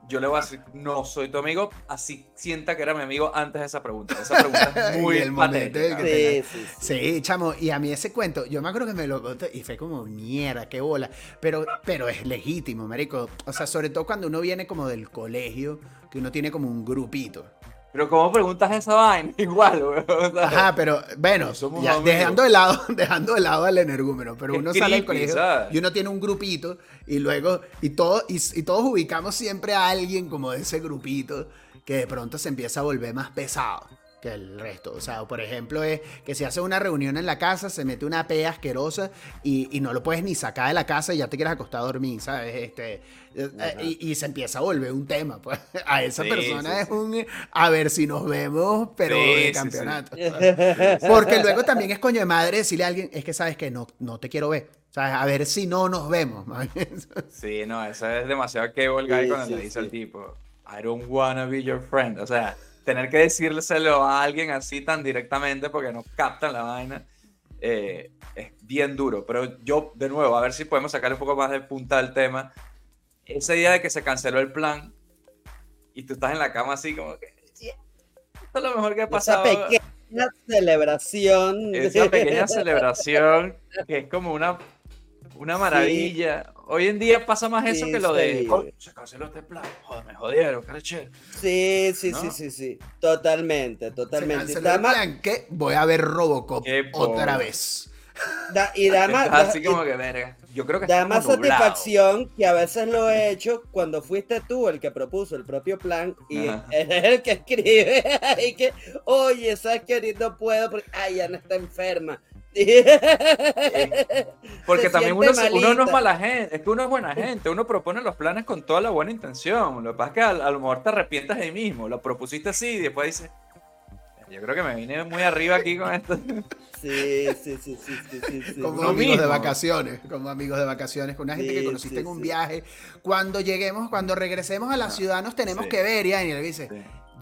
yo le voy a decir, no soy tu amigo, así sienta que era mi amigo antes de esa pregunta. Esa pregunta es [laughs] muy el sí, sí, sí, chamo, y a mí ese cuento, yo me acuerdo que me lo conté y fue como, mierda, qué bola, pero, pero es legítimo, marico. O sea, sobre todo cuando uno viene como del colegio, que uno tiene como un grupito. Pero ¿cómo preguntas esa vaina? [laughs] Igual, weón. Ajá, pero bueno, [laughs] dejando, de lado, dejando de lado al energúmeno, pero uno sale del colegio y uno tiene un grupito y luego, y, todo, y, y, todos ubicamos siempre a alguien como de ese grupito que de pronto se empieza a volver más pesado que el resto. O sea, por ejemplo, es que si hace una reunión en la casa, se mete una pea asquerosa y, y, no lo puedes ni sacar de la casa y ya te quieres acostar a dormir, ¿sabes? Este, eh, y, se empieza a volver un tema. Pues. [laughs] A esa persona es un a ver si nos vemos, pero de campeonato. [laughs] Porque luego también es coño de madre decirle a alguien, es que sabes que no, no te quiero ver. ¿Sabes? A ver si no nos vemos. [laughs] sí, no, eso es demasiado que guy cuando le dice al tipo, I don't wanna be your friend. O sea, tener que decírselo a alguien así tan directamente porque no captan la vaina, eh, es bien duro. Pero yo, de nuevo, a ver si podemos sacar un poco más de punta del tema. Ese día de que se canceló el plan y tú estás en la cama así como que... Esto es lo mejor que ha pasado. Esa pequeña celebración. Esa pequeña celebración que es como una una maravilla. Hoy en día pasa más eso que lo de. Oh, se canceló este plan. Joder, me jodieron, careche. Sí, sí, sí, sí, sí. Totalmente, totalmente. Se canceló el plan que voy a ver Robocop otra vez. y [laughs] da más. Así como que verga. Yo creo que da más satisfacción que a veces lo he hecho cuando fuiste tú el que propuso el propio plan y [laughs] es el que escribe [laughs] y que, oye, sabes que no puedo porque ay, ya no está enferma porque también uno, uno, no es mala gente, es que uno es buena gente, uno propone los planes con toda la buena intención. Lo que pasa es que a, lo mejor te arrepientas de mismo, lo propusiste así y después dices, yo creo que me vine muy arriba aquí con esto. Sí, sí, sí, sí, sí, Como amigos de vacaciones, como amigos de vacaciones, con una gente que conociste en un viaje. Cuando lleguemos, cuando regresemos a la ciudad nos tenemos que ver, y le dice,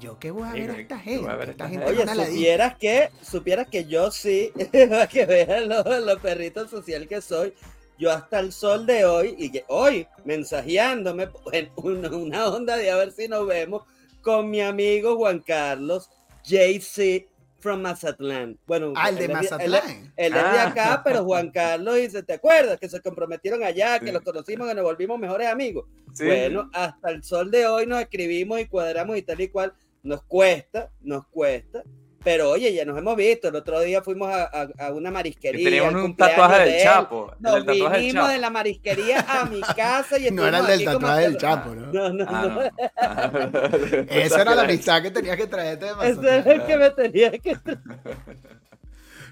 yo qué voy a ver a esta gente. Oye, supieras que, supieras que yo sí, [laughs] para que vean lo, perrito social que soy, yo hasta el sol de hoy, y que hoy, mensajeándome en una, onda de a ver si nos vemos, con mi amigo Juan Carlos, JC from Mazatlán. Bueno, ah, el de Mazatlán. Él, es de ah. acá, pero Juan Carlos dice, ¿te acuerdas? Que se comprometieron allá, que los conocimos, que nos volvimos mejores amigos. Bueno, hasta el sol de hoy nos escribimos y cuadramos y tal y cual. Nos cuesta, nos cuesta. Pero oye, ya nos hemos visto. El otro día fuimos a, a, una marisquería. Teníamos un tatuaje del Chapo. Nos vinimos de la marisquería a mi casa y [laughs] No era el del tatuaje del Chapo, ¿no? No, no, ah, no. [laughs] Esa era la amistad que tenías que traerte de Ese es el que me tenía que traer. [laughs]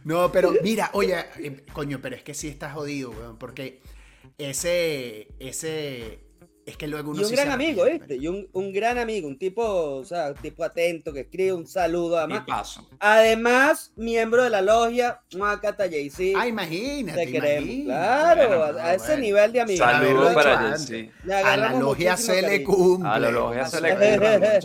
No, pero mira, oye, eh, coño, pero es que sí estás jodido, weón, porque ese, ese, es que luego uno y un gran amigo, ¿viste? Y un, un, gran amigo, un tipo, o sea, un tipo atento que escribe un saludo además. Paso. Además, miembro de la logia Macata JC. Ah, imagínate. Te queremos. Claro, a, ese nivel de amigos. Saludos para JC. A la logia se le cumple. A la logia se le cumple.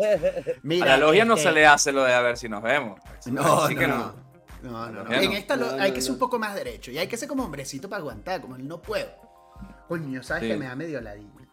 [laughs] Mira, a la logia no se le hace lo de a ver si nos vemos. No, no, no. No, no, En esta hay que ser un poco más derecho y hay que ser como hombrecito para aguantar, como él no puedo. Coño, ¿sabes que me da medio ladilla?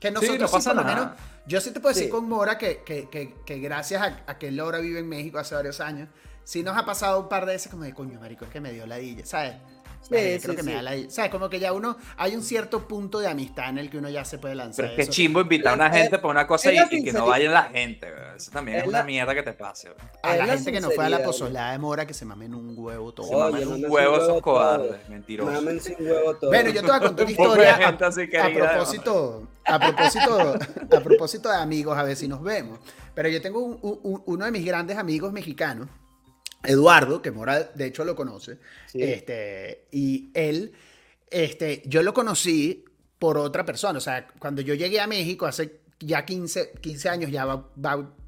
Que nosotros sí, por lo menos, yo sí te puedo decir con Mora que, que, que, gracias a, a, que Laura vive en México hace varios años, sí nos ha pasado un par de veces como de coño, marico, es que me dio la dilla, ¿sabes? Sí, creo que me da la... ¿Sabes? Como que ya uno... Hay un cierto punto de amistad en el que uno ya se puede lanzar. Pero es que chimbo invitar a una gente por una cosa y, que no vaya la gente. Eso también es, una mierda que te pase. A la, gente que no fue a la pozolada de mora que se mamen un huevo todo. Se mamen un huevo esos cobardes, mentirosos. Mamen sin huevo todo. Bueno, yo te voy a contar una [laughs] historia a, a, propósito, a propósito, a propósito de amigos, a ver si nos vemos. Pero yo tengo uno de mis grandes amigos mexicanos Eduardo, que Mora de hecho lo conoce, este, y él, este, yo lo conocí por otra persona, o sea, cuando yo llegué a México hace ya 15, 15 años, ya va,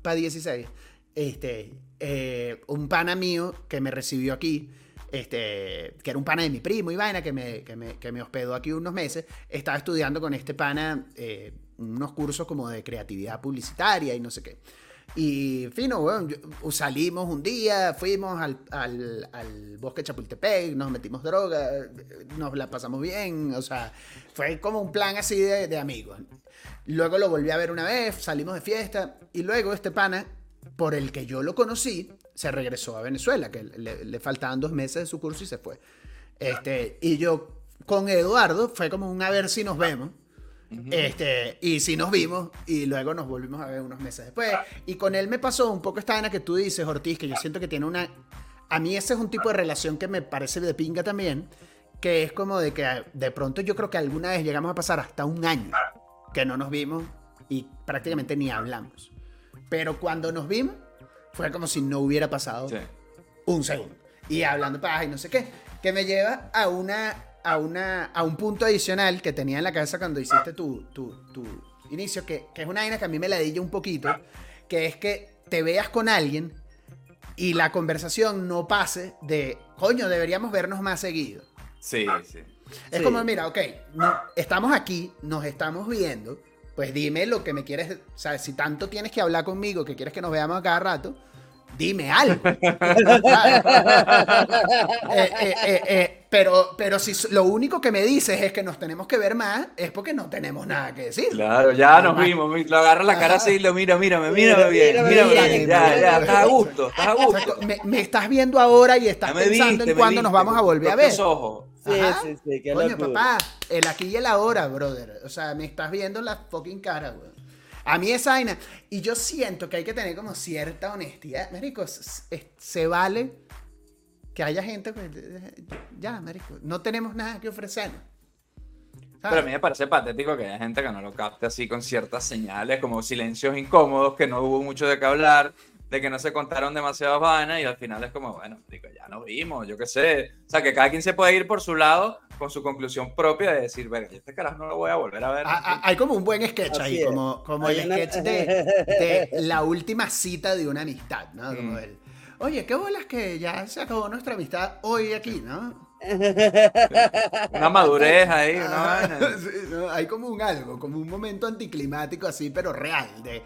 para 16, este, eh, un pana mío que me recibió aquí, este, que era un pana de mi primo y vaina, que me, que me, que me hospedó aquí unos meses, estaba estudiando con este pana eh, unos cursos como de creatividad publicitaria y no sé qué. Y fino, bueno, salimos un día, fuimos al, al, al, bosque Chapultepec, nos metimos droga, nos la pasamos bien, o sea, fue como un plan así de, de amigos. Luego lo volví a ver una vez, salimos de fiesta y luego este pana, por el que yo lo conocí, se regresó a Venezuela, que le, le faltaban dos meses de su curso y se fue. Este, y yo con Eduardo fue como un a ver si nos vemos este, y sí nos vimos y luego nos volvimos a ver unos meses después. Y con él me pasó un poco esta vaina que tú dices, Ortiz, que yo siento que tiene una... A mí ese es un tipo de relación que me parece de pinga también, que es como de que de pronto yo creo que alguna vez llegamos a pasar hasta un año que no nos vimos y prácticamente ni hablamos. Pero cuando nos vimos fue como si no hubiera pasado un segundo. Y hablando paja y no sé qué, que me lleva a una a, una, a un punto adicional que tenía en la cabeza cuando hiciste tu, tu, tu inicio, que, que, es una vaina que a mí me la di un poquito, que es que te veas con alguien y la conversación no pase de, coño, deberíamos vernos más seguido. Sí, sí. Es como, mira, ok, no, estamos aquí, nos estamos viendo, pues dime lo que me quieres, o sea, si tanto tienes que hablar conmigo, que quieres que nos veamos a cada rato, dime algo. [laughs] Eh, eh, eh, pero, pero si lo único que me dices es que nos tenemos que ver más, es porque no tenemos nada que decir. Claro, ya nos vimos, lo agarra la cara así y lo mira, mírame, mírame bien, mírame bien, ya, ya, estás a gusto, estás a gusto. me, estás viendo ahora y estás pensando en cuándo nos vamos a volver a ver. ojos. Sí, sí, sí, qué Coño, papá, el aquí y el ahora, brother. O sea, me estás viendo la fucking cara, güey. A mí esa vaina. Y yo siento que hay que tener como cierta honestidad. Marico, se vale que haya gente. Ya, Marico, no tenemos nada que ofrecer. Pero a mí me parece patético que haya gente que no lo capte así con ciertas señales, como silencios incómodos, que no hubo mucho de qué hablar, de que no se contaron demasiadas vainas y al final es como, bueno, digo, ya nos vimos, yo qué sé. O sea, que cada quien se puede ir por su lado con su conclusión propia de decir, verga, este carajo no lo voy a volver a ver. Ah, ah, hay como un buen sketch ahí, como, como el sketch de, la última cita de una amistad, ¿no? Como mm. el, oye, qué bolas que ya se acabó nuestra amistad hoy aquí, ¿no? Una madurez ahí, [laughs] ¿no? Hay como un algo, como un momento anticlimático así, pero real, de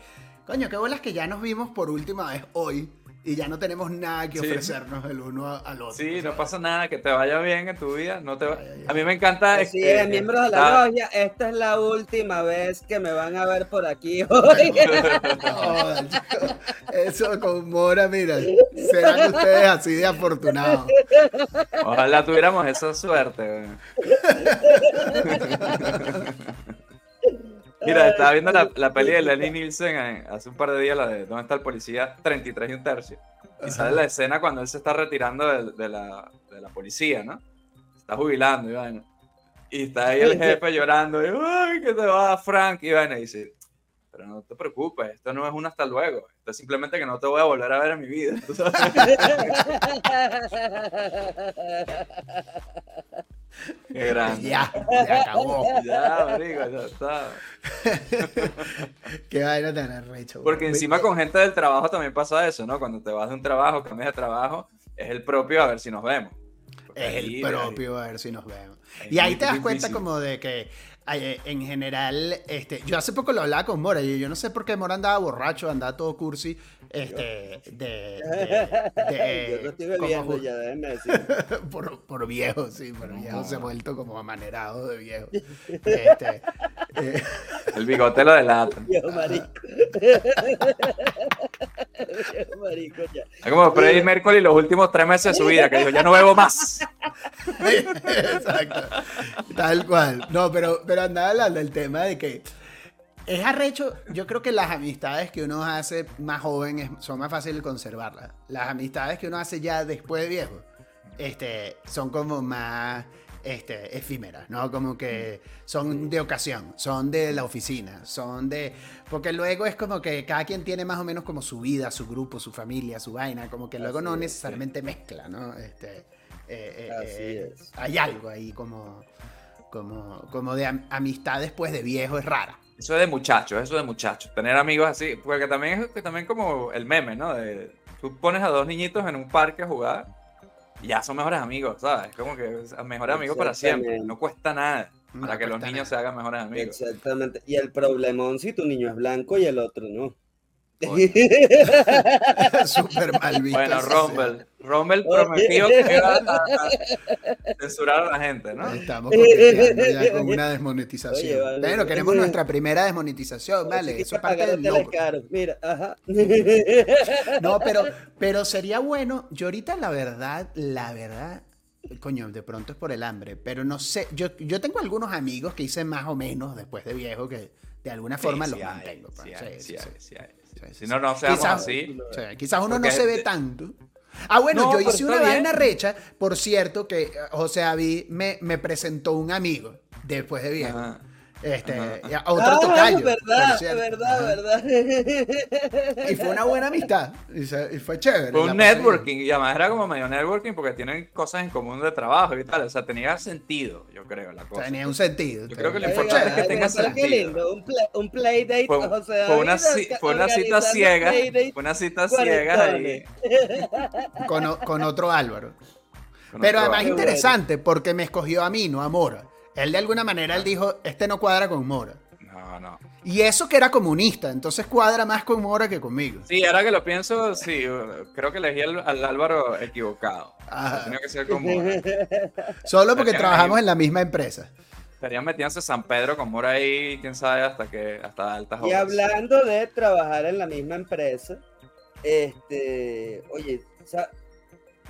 coño, qué bolas que ya nos vimos por última vez hoy y ya no tenemos nada que ofrecernos el uno al otro. Sí, no pasa nada, que te vaya bien en tu vida. No te A mí me encanta. Sí, eh, miembros de la logia, esta es la última vez que me van a ver por aquí hoy. [laughs] eso con Mora, mira, serán ustedes así de afortunados. Ojalá tuviéramos esa suerte. [laughs] Mira, estaba viendo la, la peli de Lenny Nielsen eh, hace un par de días, la de ¿Dónde está el policía? 33 y un tercio. Y sale la escena cuando él se está retirando de, la, de la, policía, ¿no? Se está jubilando, y bueno. Y está ahí el jefe llorando, y ¡ay, que te va, Frank! Y bueno, y dice, pero no te preocupes, esto no es un hasta luego, esto es simplemente que no te voy a volver a ver en mi vida. [laughs] [laughs] Qué grande. Ya, ya acabó. Ya, marico, ya está. [laughs] Qué vaina tan arrecho. Porque encima con gente del trabajo también pasa eso, ¿no? Cuando te vas de un trabajo, cambias de trabajo, es el propio a ver si nos vemos. es el ahí- propio, a ver si nos vemos. Es Y ahí te das cuenta como de que eh, en general, este, yo hace poco lo hablaba con Mora y yo no sé por qué Mora andaba borracho, andaba todo cursi, este, [laughs] de, de- de- Yo no estoy como ya, déjenme decir. [laughs] por, por viejo, sí, por viejo se ha vuelto como amanerado de viejo. [laughs] Este, eh, El bigote lo delata. Viejo marico. Viejo marico ya. Es como Freddie Mercury los últimos tres meses de su vida, que dijo, ya no bebo más. Exacto. Tal cual. No, pero, pero andaba hablando del tema de que es arrecho. Yo creo que las amistades que uno hace más joven es- son más fáciles de conservarlas. Las amistades que uno hace ya después de viejo este, son como más este, efímeras, ¿no? Como que son de ocasión, son de la oficina, son de... Porque luego es como que cada quien tiene más o menos como su vida, su grupo, su familia, su vaina, como que luego Así no es, sí. necesariamente mezcla, ¿no? Este, eh, eh, Así eh, es. Hay algo ahí como, como, como de am- amistad después de viejo es rara. Eso es de muchachos, eso es de muchachos. Tener amigos así, porque también es que también como el meme, ¿no? De, tú pones a dos niñitos en un parque a jugar y ya son mejores amigos, ¿sabes? Como que es- mejores amigos para siempre. No cuesta nada No para que los niños nada. se hagan mejores amigos. Exactamente. Y el problemón si tu niño es blanco y el otro no. [laughs] Súper mal visto. Bueno. Rumble Oye. prometió que iba a, a censurar a la gente, ¿no? Estamos ya con una desmonetización. Oye, vale. Bueno, queremos nuestra primera desmonetización, vale. Eso es parte del el logro. caro. Mira, ajá. No, pero, pero sería bueno. Yo ahorita, la verdad, la verdad, coño, de pronto es por el hambre, pero no sé. Yo, yo tengo algunos amigos que hice más o menos después de viejo que de alguna forma Sí, los hay, mantengo. pa. sí Sí, hay, sí, sí sí. hay, sí hay, sí Sí, hay. sí, Si no, no seamos Quizás- así. O sea, quizás uno no se ve de- tanto. Ah, bueno, No, yo hice una vaina recha, por cierto, que eh, José David me, me presentó un amigo después de viejo. Ajá. Este, y a otro ah, tocayo. verdad, verdad, Ajá. verdad. Y fue una buena amistad. Y, se- y fue chévere. Fue un networking y además era como medio networking porque tienen cosas en común de trabajo y tal. O sea, tenía sentido, yo creo, la cosa. Tenía un sentido. Yo creo que lo importante es que tenga qué sentido. lindo, un, play, un playdate, Fue, o sea, fue una, fue una cita ciega. Fue una cita ciega ahí. Con, con otro Álvaro. Con Pero otro- además bueno. interesante porque me escogió a mí, no a Mora. Él de alguna manera él dijo, este no cuadra con Mora. No, no. Y eso que era comunista, entonces cuadra más con Mora que conmigo. Sí, ahora que lo pienso, sí, creo que elegí al, al Álvaro equivocado. Tenía que ser como. [laughs] Solo porque Estarían trabajamos ahí. en la misma empresa. Estarían metiéndose San Pedro con Mora ahí, quién sabe, hasta que hasta altas Y horas. hablando de trabajar en la misma empresa, este, oye, o sea,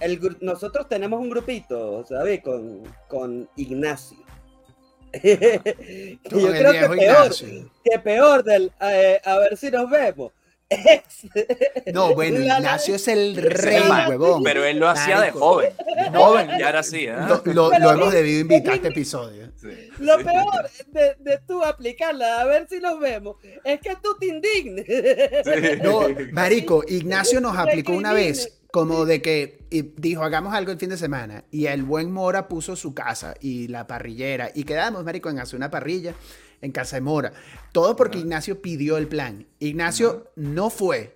el, nosotros tenemos un grupito, ¿sabes? Con, con Ignacio. [laughs] Que yo creo que peor, que peor del, eh, a ver si nos vemos. [laughs] No, bueno, la- Ignacio es el rey, huevón. Pero él lo hacía de joven. De joven ya era así, ¿eh? Lo, lo- lo hemos es- debido invitar a este episodio. Sí, Lo sí. peor de, de tú aplicarla, a ver si nos vemos, es que tú te indignes. Sí. No, marico, Ignacio nos aplicó una vez como de que y dijo, hagamos algo el fin de semana. Y el buen Mora puso su casa y la parrillera. Y quedamos, marico, en hacer una parrilla en casa de Mora. Todo porque Ajá. Ignacio pidió el plan. Ignacio no fue.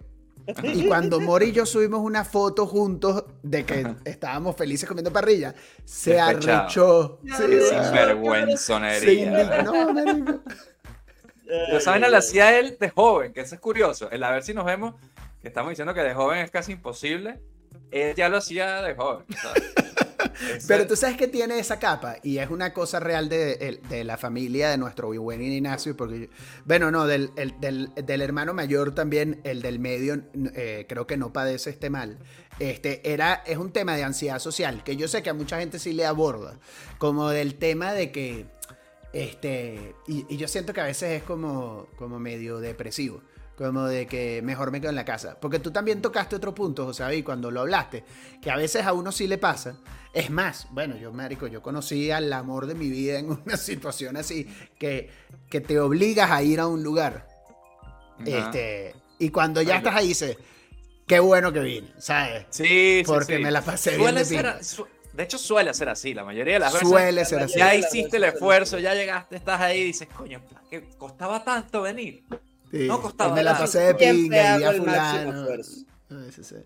Y cuando Mora y yo subimos una foto juntos de que estábamos felices comiendo parrilla, se Despechado. arrechó. Sí. Sinvergüenzonería. No, marico. Pero esa vaina la hacía él de joven, que eso es curioso. El a ver si nos vemos, que estamos diciendo que de joven es casi imposible. Él ya lo hacía de joven. ¿sabes? Pero tú sabes que tiene esa capa y es una cosa real de, la familia de nuestro buen Ignacio, porque, bueno, no, del, el- del, del hermano mayor también, el del medio, eh, creo que no padece este mal. Este, era, es un tema de ansiedad social, que yo sé que a mucha gente sí le aborda, como del tema de que, este, y, y yo siento que a veces es como, como medio depresivo. Como de que mejor me quedo en la casa. Porque tú también tocaste otro punto, José David, cuando lo hablaste. Que a veces a uno sí le pasa. Es más, bueno, yo, Marico, yo conocí al amor de mi vida en una [laughs] situación así. Que, que te obligas a ir a un lugar. Este, y cuando ya Ay, estás ahí, dices, qué bueno que vine, ¿sabes? Sí, sí, Porque sí. me la pasé bien Suele de ser de hecho, suele ser así. La mayoría de las veces. Suele ser así. Ya hiciste el esfuerzo, ya llegaste, estás ahí y dices, coño, que costaba tanto venir. Sí, No costaba Me la pasé de pinga y vi hago a el máximo fulano.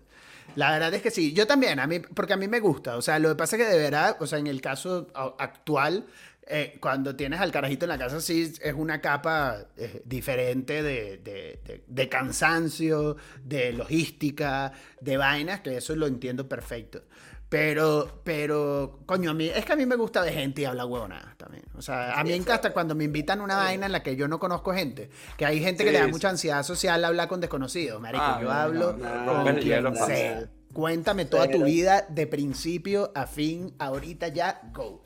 La verdad es que sí. Yo también, a mí, porque a mí me gusta. O sea, lo que pasa es que de verdad, o sea, en el caso actual, eh, cuando tienes al carajito en la casa, sí es una capa eh, diferente de, de- de- de cansancio, de logística, de vainas, que eso lo entiendo perfecto. Pero, pero, coño, a mí, es que a mí me gusta de gente y hablar huevonadas también. O sea, a mí me encanta cuando me invitan a una vaina en la que yo no conozco gente. Que hay gente que Sí, le da sí. mucha ansiedad social hablar con desconocidos. Marico, Ah, yo no, hablo no, no, con quien sea. Cuéntame toda tu vida de principio a fin, ahorita ya, go.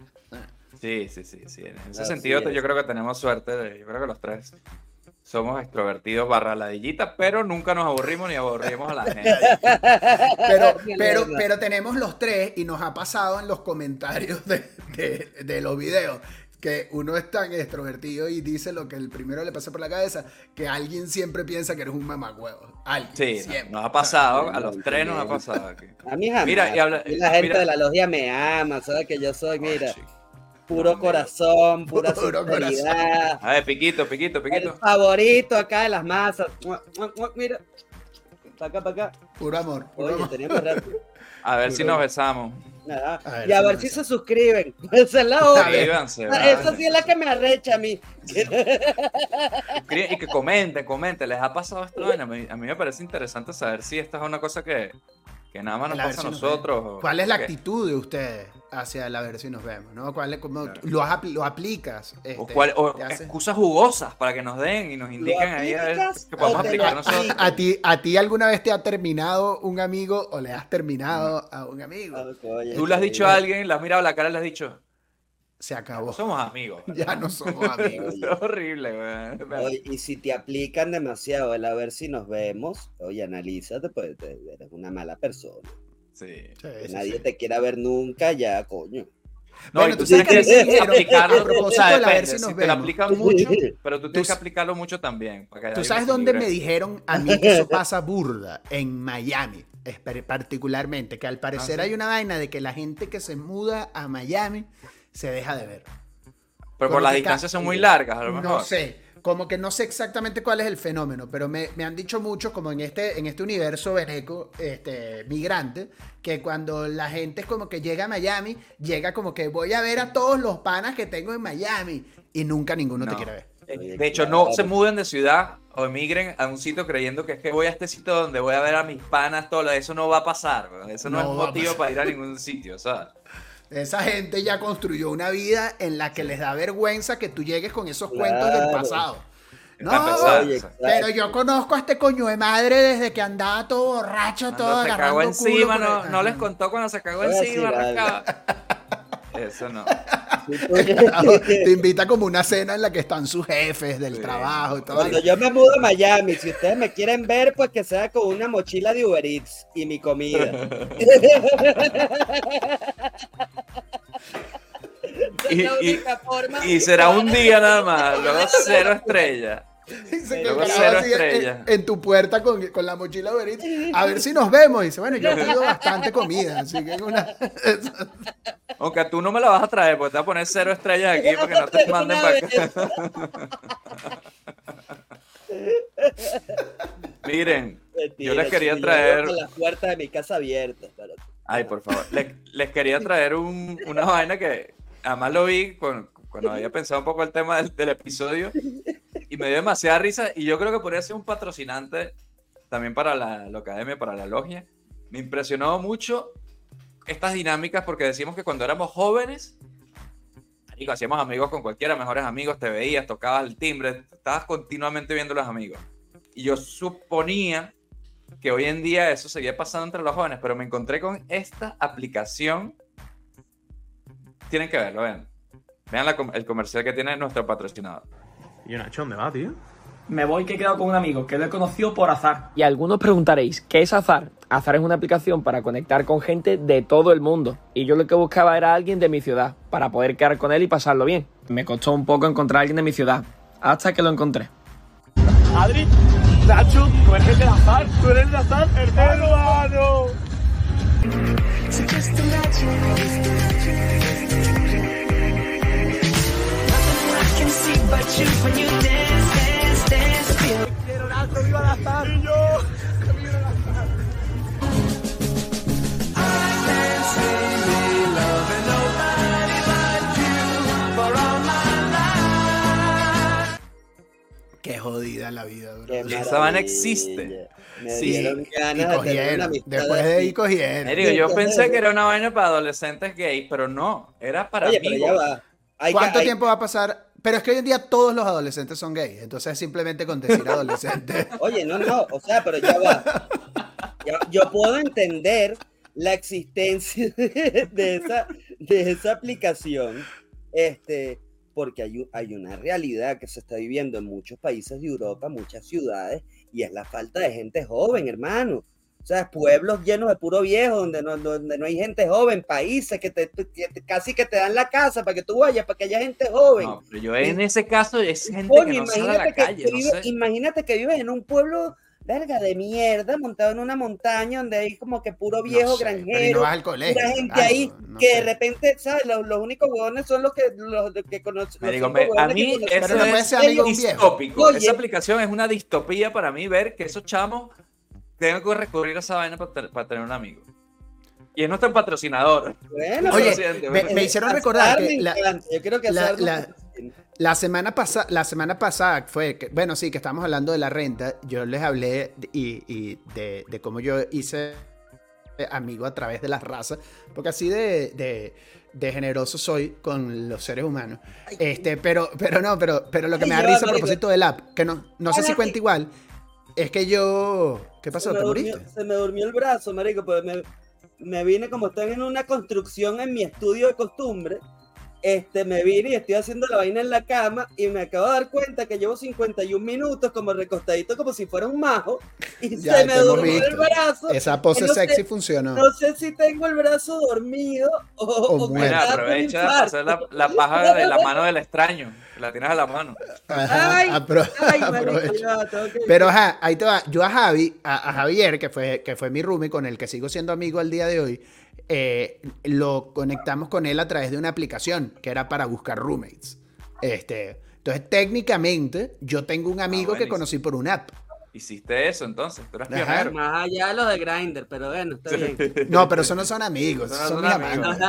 Sí, sí, sí, sí. En ese sentido, yo creo que tenemos suerte. de- yo creo que los tres somos extrovertidos barra ladillita, pero nunca nos aburrimos ni aburrimos a la gente. [laughs] Pero, pero, pero tenemos los tres y nos ha pasado en los comentarios de, de- de los videos que uno es tan extrovertido y dice lo que el primero le pasa por la cabeza, que alguien siempre piensa que eres un mamagüevo. Alguien, Sí, siempre. nos ha pasado, a los tres nos ha pasado aquí. A mí jamás. Mira, y habla- la gente mira- de la logia me ama, ¿sabes? Que yo soy, mira. Puro corazón, pura Puro sinceridad. A ver, piquito, piquito, El piquito. favorito acá de las masas. Mira. Para acá, para acá. Puro amor. Puro Oye, amor. teníamos rato. A ver si nos besamos. Nada. A ver, y a ver si se suscriben. [laughs] Esa es la otra. Ah, Esa sí es la que me arrecha a mí. Y que comenten, comenten. ¿Les ha pasado esto? A mí, a mí me parece interesante saber si esta es una cosa que, que nada más nos pasa a nos nosotros. ¿Cuál es la actitud de ustedes hacia la ver si nos vemos? ¿no? ¿Cuál es, cómo Claro. lo, apl- lo aplicas? O, este, cuál- o haces- excusas jugosas para que nos den y nos indiquen ahí a ver qué podemos aplicar nosotros. ¿A ti, ¿A ti alguna vez te ha terminado un amigo o le has terminado a un amigo? Tú le has dicho a alguien, le has mirado la cara y le has dicho, Se acabó. somos amigos. Ya no somos amigos. [laughs] [laughs] Es horrible, güey. Oye, y si te aplican demasiado el a ver si nos vemos, oye, analízate, pues eres una mala persona. Sí. Sí, sí, nadie sí. te quiera ver nunca, ya, coño. No, Bueno, y tú tú tienes que a dijeron, aplicarlo. a propósito o sea, la ver si nos te lo aplican mucho, pero tú tienes que aplicarlo mucho también. para que ¿Tú sabes dónde me dijeron a mí que eso pasa burda? En Miami, particularmente. Que al parecer Ah, ¿sí? hay una vaina de que la gente que se muda a Miami se deja de ver. Pero por las distancias son muy largas, a lo mejor. No sé, como que no sé exactamente cuál es el fenómeno, pero me, me han dicho mucho, como en este, en este universo veneco, este, migrante, que cuando la gente es como que llega a Miami, llega como que voy a ver a todos los panas que tengo en Miami y nunca ninguno te quiere ver. Eh, De hecho, no se muden de ciudad o emigren a un sitio creyendo que es que voy a este sitio donde voy a ver a mis panas, todo eso no va a pasar, eso no, No es motivo para ir a ningún sitio, ¿sabes? Esa gente ya construyó una vida en la que les da vergüenza que tú llegues con esos cuentos del pasado. No, Oye, pero yo conozco a este coño de madre desde que andaba todo borracho, todo cuando se agarrando cagó encima, no, les contó cuando se cagó encima, algo. rascaba. Eso no. [laughs] [laughs] Te invita como una cena en la que están sus jefes del Sí. trabajo y todo. Cuando yo me mudo a Miami, si ustedes me quieren ver, pues que sea con una mochila de Uber Eats y mi comida. [laughs] Y, Es la y- única forma. y será un día nada más, luego cero estrellas. Carajo así en- tu puerta con, con la mochila Uber a ver si nos vemos. Y dice, bueno, yo pido bastante comida, así que es una... [laughs] Aunque tú no me la vas a traer, porque te voy a poner cero estrellas aquí para que no te manden para acá. [laughs] Miren, yo les quería traer. Con la puerta de mi casa abierta. pero- Ay, por favor. Les, les quería traer un- una vaina que además lo vi con- cuando había pensado un poco el tema del, del episodio [laughs] y me dio demasiada risa. Y yo creo que podría ser un patrocinante también para la, la academia, para la logia. Me impresionó mucho estas dinámicas porque decimos que cuando éramos jóvenes, marico, hacíamos amigos con cualquiera, mejores amigos, te veías, tocabas el timbre, estabas continuamente viendo a los amigos. Y yo suponía que hoy en día eso seguía pasando entre los jóvenes, pero me encontré con esta aplicación. Tienen que verlo, vean. Vean la el comercial que tiene nuestro patrocinador. Y Nacho, ¿dónde va, tío? Me voy que he quedado con un amigo que lo he conocido por azar. Y algunos preguntaréis, ¿qué es Azar? Azar es una aplicación para conectar con gente de todo el mundo. Y yo lo que buscaba era alguien de mi ciudad, para poder quedar con él y pasarlo bien. Me costó un poco encontrar a alguien de mi ciudad, hasta que lo encontré. Adri, Nacho, tú eres el de azar, tú eres el de azar, hermano. Qué jodida la vida. Esa vaina existe. Sí, y cogieron. Después de ahí cogieron. Yo pensé que era una vaina para adolescentes gays, pero no, era para mí. ¿Cuánto tiempo va a pasar pero es que hoy en día todos los adolescentes son gays. Entonces simplemente con decir adolescente. [laughs] Oye, no, no, o sea, pero ya va. Yo puedo entender la existencia [laughs] de esa, de esa aplicación, este, porque hay, hay una realidad que se está viviendo en muchos países de Europa, muchas ciudades, y es la falta de gente joven, hermano. O sea, pueblos llenos de puro viejo, donde no, donde no hay gente joven, países que, te, que te- casi que te dan la casa para que tú vayas, para que haya gente joven. No, pero yo en ese caso es gente Coño, que no sale a imagínate, la que, calle, que no vive- sé. imagínate que vives en un pueblo, verga, de mierda, montado en una montaña donde hay como que puro viejo No sé, granjero, no vas al colegio. pura gente algo, ahí, no que sé. de repente, ¿sabes? Los, los únicos huevones son los que, los que conocen. Me digo, me- a mí eso no es viejo. distópico. Oye. Esa aplicación es una distopía para mí ver que esos chamos tengan que recurrir a esa vaina para, te- para tener un amigo. Y es nuestro patrocinador. Bueno, Oye, me, bueno. me hicieron recordar que la, Yo creo que la- la- la semana pasada, la semana pasada fue, que, bueno, sí, que estábamos hablando de la renta. Yo les hablé de- y, y de, de cómo yo hice amigo a través de las razas, porque así de, de- de generoso soy con los seres humanos. Este, pero, pero no, pero, pero lo que Ay, me da risa a propósito del app, que no, no sé si cuenta igual, es que yo, ¿qué pasó? se me ¿Te durmió- moriste? Se me durmió el brazo, marico, pues me, me vine como están en una construcción en mi estudio de costumbre. Este, me vine y estoy haciendo la vaina en la cama y me acabo de dar cuenta que llevo 51 minutos como recostadito como si fuera un majo y Ya, se me durmió el brazo. Esa pose no sé- sexy funcionó. No sé si tengo el brazo dormido o, O o muerto. aprovecha para infarto. hacer la, la paja de la mano del extraño. La tienes a la mano. Ajá, Ay, apro- Ay, que- Pero ajá, ahí te va. Yo a Javi, a, a Javier, que fue, que fue mi roomie, con el que sigo siendo amigo al día de hoy, eh, lo conectamos con él a través de una aplicación que era para buscar roommates. Este, entonces, técnicamente, yo tengo un amigo que conocí por una app. Hiciste eso entonces, tú pionero. Más allá de lo de Grindr, pero bueno, está bien. No, pero esos no son amigos, no son son mis amigos. [laughs]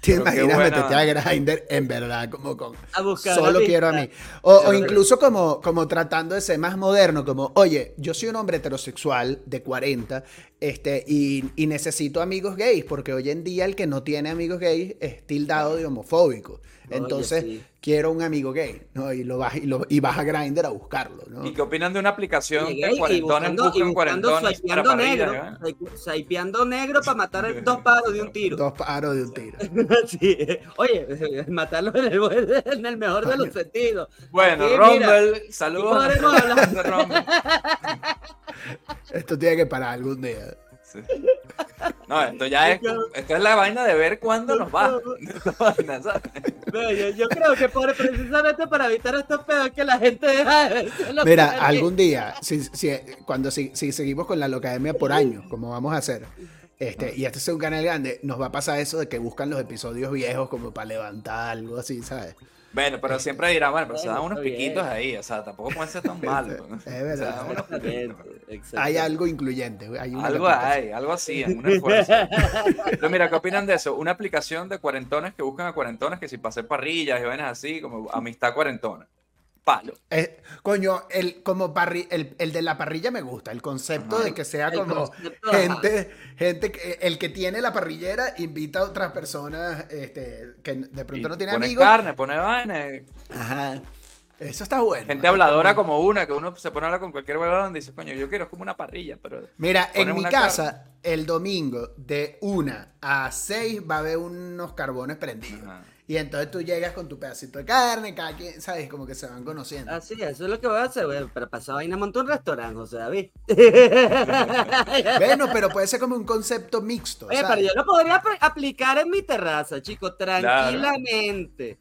¿Te imaginas meterte a Grindr en verdad como con A buscar solo quiero a mí? O, incluso como, como tratando de ser más moderno, como, oye, yo soy un hombre heterosexual de 40 este, y, y necesito amigos gays, porque hoy en día el que no tiene amigos gays es tildado de homofóbico. Oye, Entonces, sí. Quiero un amigo gay, ¿no? Y, lo vas, y, lo, y vas a Grindr a buscarlo, ¿no? ¿Y qué opinan de una aplicación Y que gay, y cuarentones buscando, buscan cuarentones para negro, ¿eh? swipeando negro para matar [laughs] dos pájaros de un tiro. Dos paros de un tiro. [laughs] Sí. Oye, [laughs] matarlo en el, buen- en el mejor de los sentidos. Bueno, Aquí, mira, Rumble, saludos. hablar. de Rumble. Esto tiene que parar algún día. Sí. No, esto ya es, esto es la vaina de ver cuándo nos va. [laughs] Esta vaina, ¿sabes? No, yo, yo creo que por, precisamente para evitar estos pedos que la gente deja de verse los Mira, algún día, si, si- cuando si, si seguimos con la locademia por años, como vamos a hacer, este, y este es un canal grande, nos va a pasar eso de que buscan los episodios viejos como para levantar algo así, ¿sabes? Bueno, pero siempre dirán, bueno, pero se dan unos piquitos ahí, o sea, tampoco pueden ser tan [laughs] malos. ¿no? Es Se verdad. dan unos piquitos. Exactamente, exactamente. Hay algo incluyente. Hay una Algo hay, algo así, en un esfuerzo. Pero mira, ¿qué opinan de eso? Una aplicación de cuarentones que buscan a cuarentones que si pasé parrillas y vainas así, como amistad cuarentona. Palo. Eh, coño, el, como parri- el, el de la parrilla me gusta, el concepto Ajá. de que sea como concepto, ajá. gente, gente que, el que tiene la parrillera invita a otras personas este, que de pronto Y no tiene pone amigos. carne, pone vaina. Ajá. Eso está bueno. Gente habladora como una, que uno se pone a hablar con cualquier huevón y dice, coño, yo quiero es como una parrilla, pero... Mira, en mi casa, el domingo, de una a seis va a haber unos carbones prendidos. Ajá. Y entonces tú llegas con tu pedacito de carne, cada quien, ¿sabes? Como que se van conociendo. Así, eso es lo que voy a hacer, güey. Pero pasar vaina monto un restaurante, José David. [laughs] Bueno, pero puede ser como un concepto mixto. Oye, pero yo lo podría apl- aplicar en mi terraza, chicos, tranquilamente.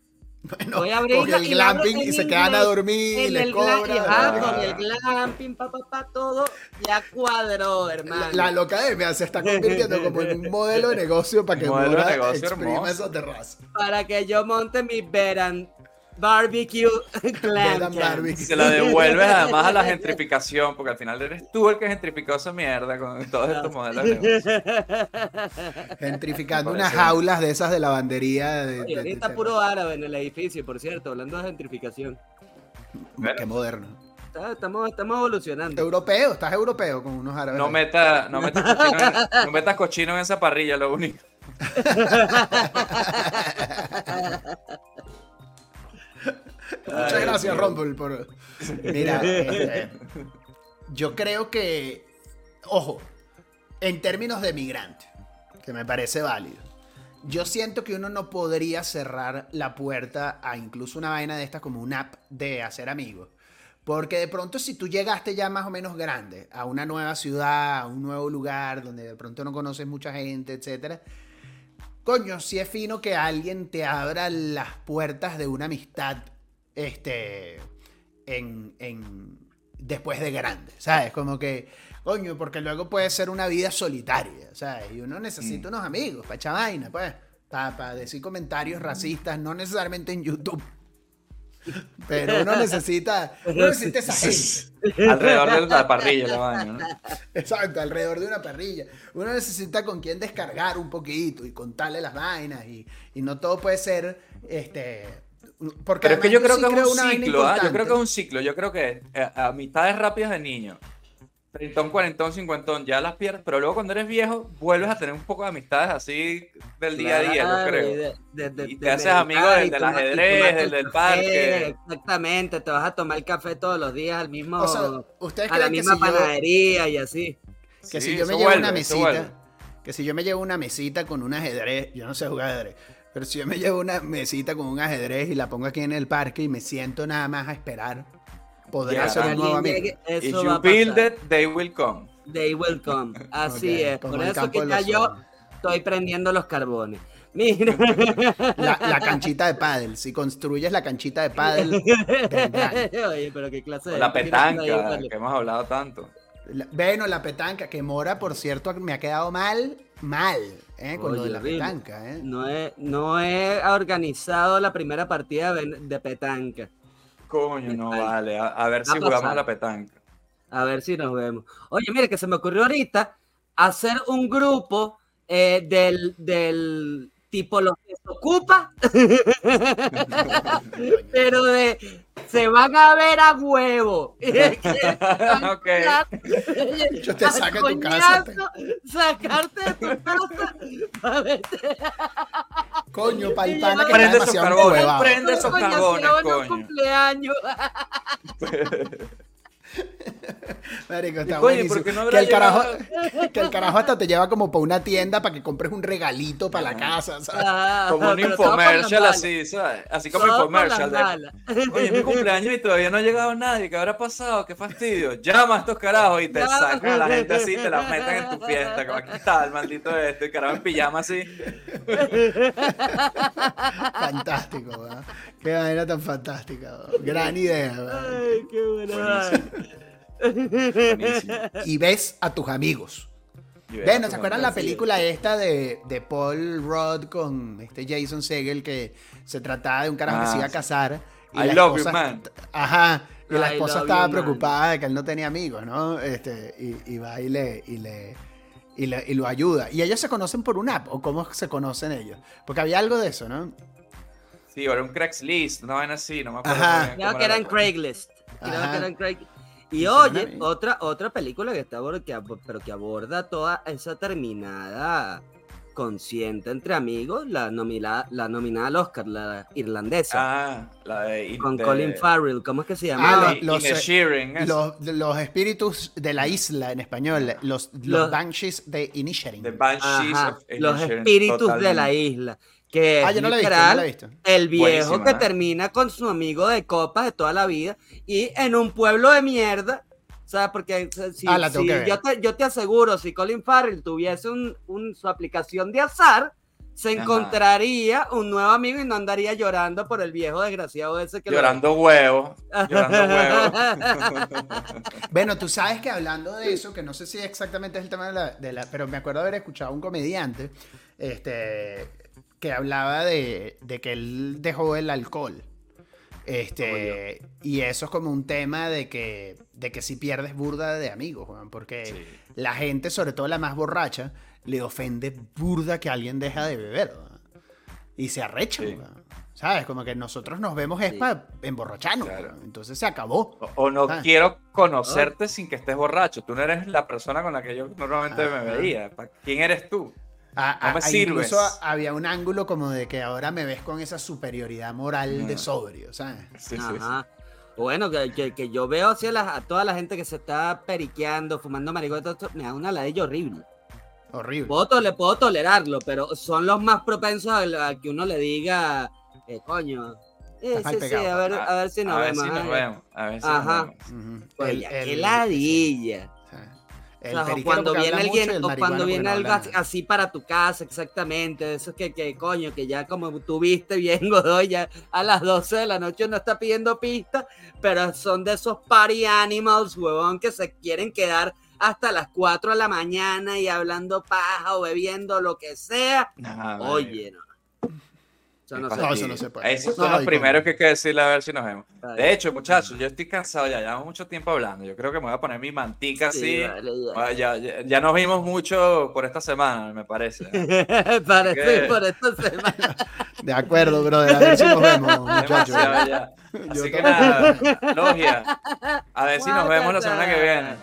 Bueno, voy a abrir con el y glamping y se quedan a dormir y les cobran. Ah. con el glamping, pa, pa, pa, todo, ya cuadró, hermano. La, la locademia se está convirtiendo como en un [laughs] modelo de negocio para que Modelo de Mora negocio exprima hermoso. esa terraza. Para que yo monte mi veran, Barbecue [laughs] [laughs] Cam. Barbecue. Se la devuelves además a la [laughs] gentrificación, porque al final eres tú el que gentrificó esa mierda con todos estos modelos de negocio. Gentrificando unas jaulas de esas de lavandería. De, Oye, de- de- puro árabe en el edificio, por cierto, hablando de gentrificación. Qué moderno. Está- Estamos, estamos evolucionando. Europeo, estás europeo con unos árabes. No metas no metas cochino, en- no metas cochino en esa parrilla, lo único. Muchas Ay, gracias. Rumble, por. Mira, [laughs] este, yo creo que. Ojo, en términos de migrante, que me parece válido. Yo siento que uno no podría cerrar la puerta a incluso una vaina de estas como una app de hacer amigos. Porque de pronto si tú llegaste ya más o menos grande a una nueva ciudad, a un nuevo lugar donde de pronto no conoces mucha gente, etcétera, coño, sí es fino que alguien te abra las puertas de una amistad este, en, en- después de grande, ¿sabes? Como que, coño, porque luego puede ser una vida solitaria, ¿sabes? Y uno necesita unos amigos para echar vaina, pues, para decir comentarios racistas, no necesariamente en YouTube. Pero uno necesita, uno necesita esa gente. Alrededor de la parrilla, la vaina, ¿no? Exacto, alrededor de una parrilla. Uno necesita con quien descargar un poquito y contarle las vainas y, y no todo puede ser este porque Pero es que yo creo sí que es un ciclo, ¿ah? Yo creo que es un ciclo. Yo creo que eh, amistades rápidas de niño. Treintón, cuarentón, cincuentón, ya las pierdes, pero luego cuando eres viejo vuelves a tener un poco de amistades así del día a día, yo creo. de- de- de- Y te de haces amigo del- del ajedrez, del el del parque. Exactamente, te vas a tomar el café todos los días al mismo, O sea, ustedes a la misma si yo, panadería y así. que Sí, si yo me llevo vuelve, una mesita, que si yo me llevo una mesita con un ajedrez, yo no sé jugar ajedrez, pero si yo me llevo una mesita con un ajedrez y la pongo aquí en el parque y me siento nada más a esperar, podría Ya, ser un nuevo amigo. If you build it, they will come. They will come. [laughs] Así es. Por eso que ya yo estoy prendiendo los carbones. [laughs] Mira. La, la canchita de pádel, si construyes la canchita de pádel. [laughs] Oye, pero qué clase de. La petanca, que hemos hablado tanto. La- Bueno, la petanca, que Mora, por cierto, me ha quedado mal, mal, ¿eh? con lo de la horrible. petanca, ¿eh? No he, no he organizado la primera partida de, de petanca. Coño, no Ay. vale. A, a ver si jugamos a la petanca. A ver si nos vemos. Oye, mire, que se me ocurrió ahorita hacer un grupo eh, del, del tipo los que se ocupa, [laughs] pero de se van a ver a huevo. [laughs] [laughs] Ok. Yo te saco de tu casa, te- Sacarte de tu casa. Coño, Y palpana que llevar- está Prende esos demasiado carbones, huevado. prende esos coño, carbones, si uno coño. cumpleaños. [laughs] Marico, está coño, buenísimo. ¿por qué no que, el carajo, [laughs] que el carajo hasta te lleva como para una tienda para que compres un regalito para la casa, ¿sabes? Ah, Como un infomercial así, ¿sabes? Así como Todo infomercial. de. Oye, es mi cumpleaños y todavía no ha llegado nadie. ¿Qué habrá pasado? ¡Qué fastidio! Llama a estos carajos y te Llama. sacan a la gente así y te la meten en tu fiesta. Como aquí está el maldito este, el carajo en pijama así. Fantástico, ¿verdad? Qué manera tan fantástica. ¿verdad? Gran idea. ¿verdad? Ay, qué buena. Buenísimo. Y ves a tus amigos. Bueno, tu ¿se acuerdan la película esta de, de Paul Rudd con este Jason Segel que se trataba de un carajo que Ah, se iba a sí. casar? y I la love you, esposa- man. Ajá. Y la esposa estaba you, man. preocupada de que él no tenía amigos, ¿no? Este, y, y va y le, y le, y le- y lo ayuda. Y ellos se conocen por una app, o cómo se conocen ellos. Porque había algo de eso, ¿no? Sí, ahora un Craigslist, una vaina así, no me acuerdo. Ajá. Creo que era era en la- Craigslist. Creo Ajá. que era en Craigslist. Y oye, otra, otra película que está que ab- pero que aborda toda esa terminada consciente entre amigos, la nominada, la nominada al Oscar, la irlandesa, Ah, la de. con de- Colin Farrell, ¿cómo es que se Ah, llama? los- los, espíritus de la isla en español, los, los, Los- Banshees de Inisherin. The Banshees Ajá, of los espíritus de la isla. Que Ah, es yo no la he visto, no literal la he visto. el viejo que ¿eh? termina con su amigo de copas de toda la vida y en un pueblo de mierda. O sea, porque si, Ah, si yo, te, yo te aseguro, si Colin Farrell tuviese un, un- su aplicación de azar, se encontraría un nuevo amigo y no andaría llorando por el viejo desgraciado ese que lo- Llorando huevos. [laughs] Llorando huevos. [laughs] Bueno, tú sabes que hablando de eso, que no sé si exactamente es el tema de la, de la- pero me acuerdo haber escuchado a un comediante este, que hablaba de, de que él dejó el alcohol. Este, y eso es como un tema de que, de que si pierdes burda de amigos, porque Sí. la gente, sobre todo la más borracha, le ofende burda que alguien deja de beber. Y se arrecha, Sí. ¿Sabes? Como que nosotros nos vemos es Sí. para emborracharnos. Claro. Entonces se acabó. O, o no Ah. quiero conocerte sin que estés borracho. Tú no eres la persona con la que yo normalmente Ajá. me veía. Pa- ¿Quién eres tú? A- No me sirves. Incluso había un ángulo como de que ahora me ves con esa superioridad moral de sobrio, ¿sabes? Sí, sí, sí. Ajá. Bueno, que, que- que yo veo así a, la- a toda la gente que se está periqueando, fumando marihuana, todo esto, me da una ladilla horrible. Horrible. Puedo, tole- puedo tolerarlo, pero son los más propensos a, a que uno le diga, eh, coño, eh, sí, sí, a ver, a ver si nos a ver vemos. si nos ay". vemos. A ver si Ajá. nos vemos. Ujú. Oye, El- ya, qué el- ladilla. O sea, cuando viene alguien, o cuando viene no algo así, para tu casa, exactamente. Eso es que, que coño, que ya como tú viste bien, [laughs] Godoy, ya a las 12 de la noche no está pidiendo pista, pero son de esos party animals, huevón, que se quieren quedar hasta las 4 de la mañana y hablando paja o bebiendo lo que sea. Nah, Oye, no. Eso no se No, puede. eso no se puede. Esos son No, los primeros que hay que decirle a ver si nos vemos. Ay. De hecho, muchachos, yo estoy cansado ya, llevamos mucho tiempo hablando. Yo creo que me voy a poner mi mantica Sí, así. vale. Ah, Ya, ya, ya nos vimos mucho por esta semana, me parece. [laughs] Parece ¿Qué? por esta semana. De acuerdo, brother. A ver si nos vemos, [laughs] muchachos. Ya. Así que también. nada, logia. A ver si nos vemos la semana que viene.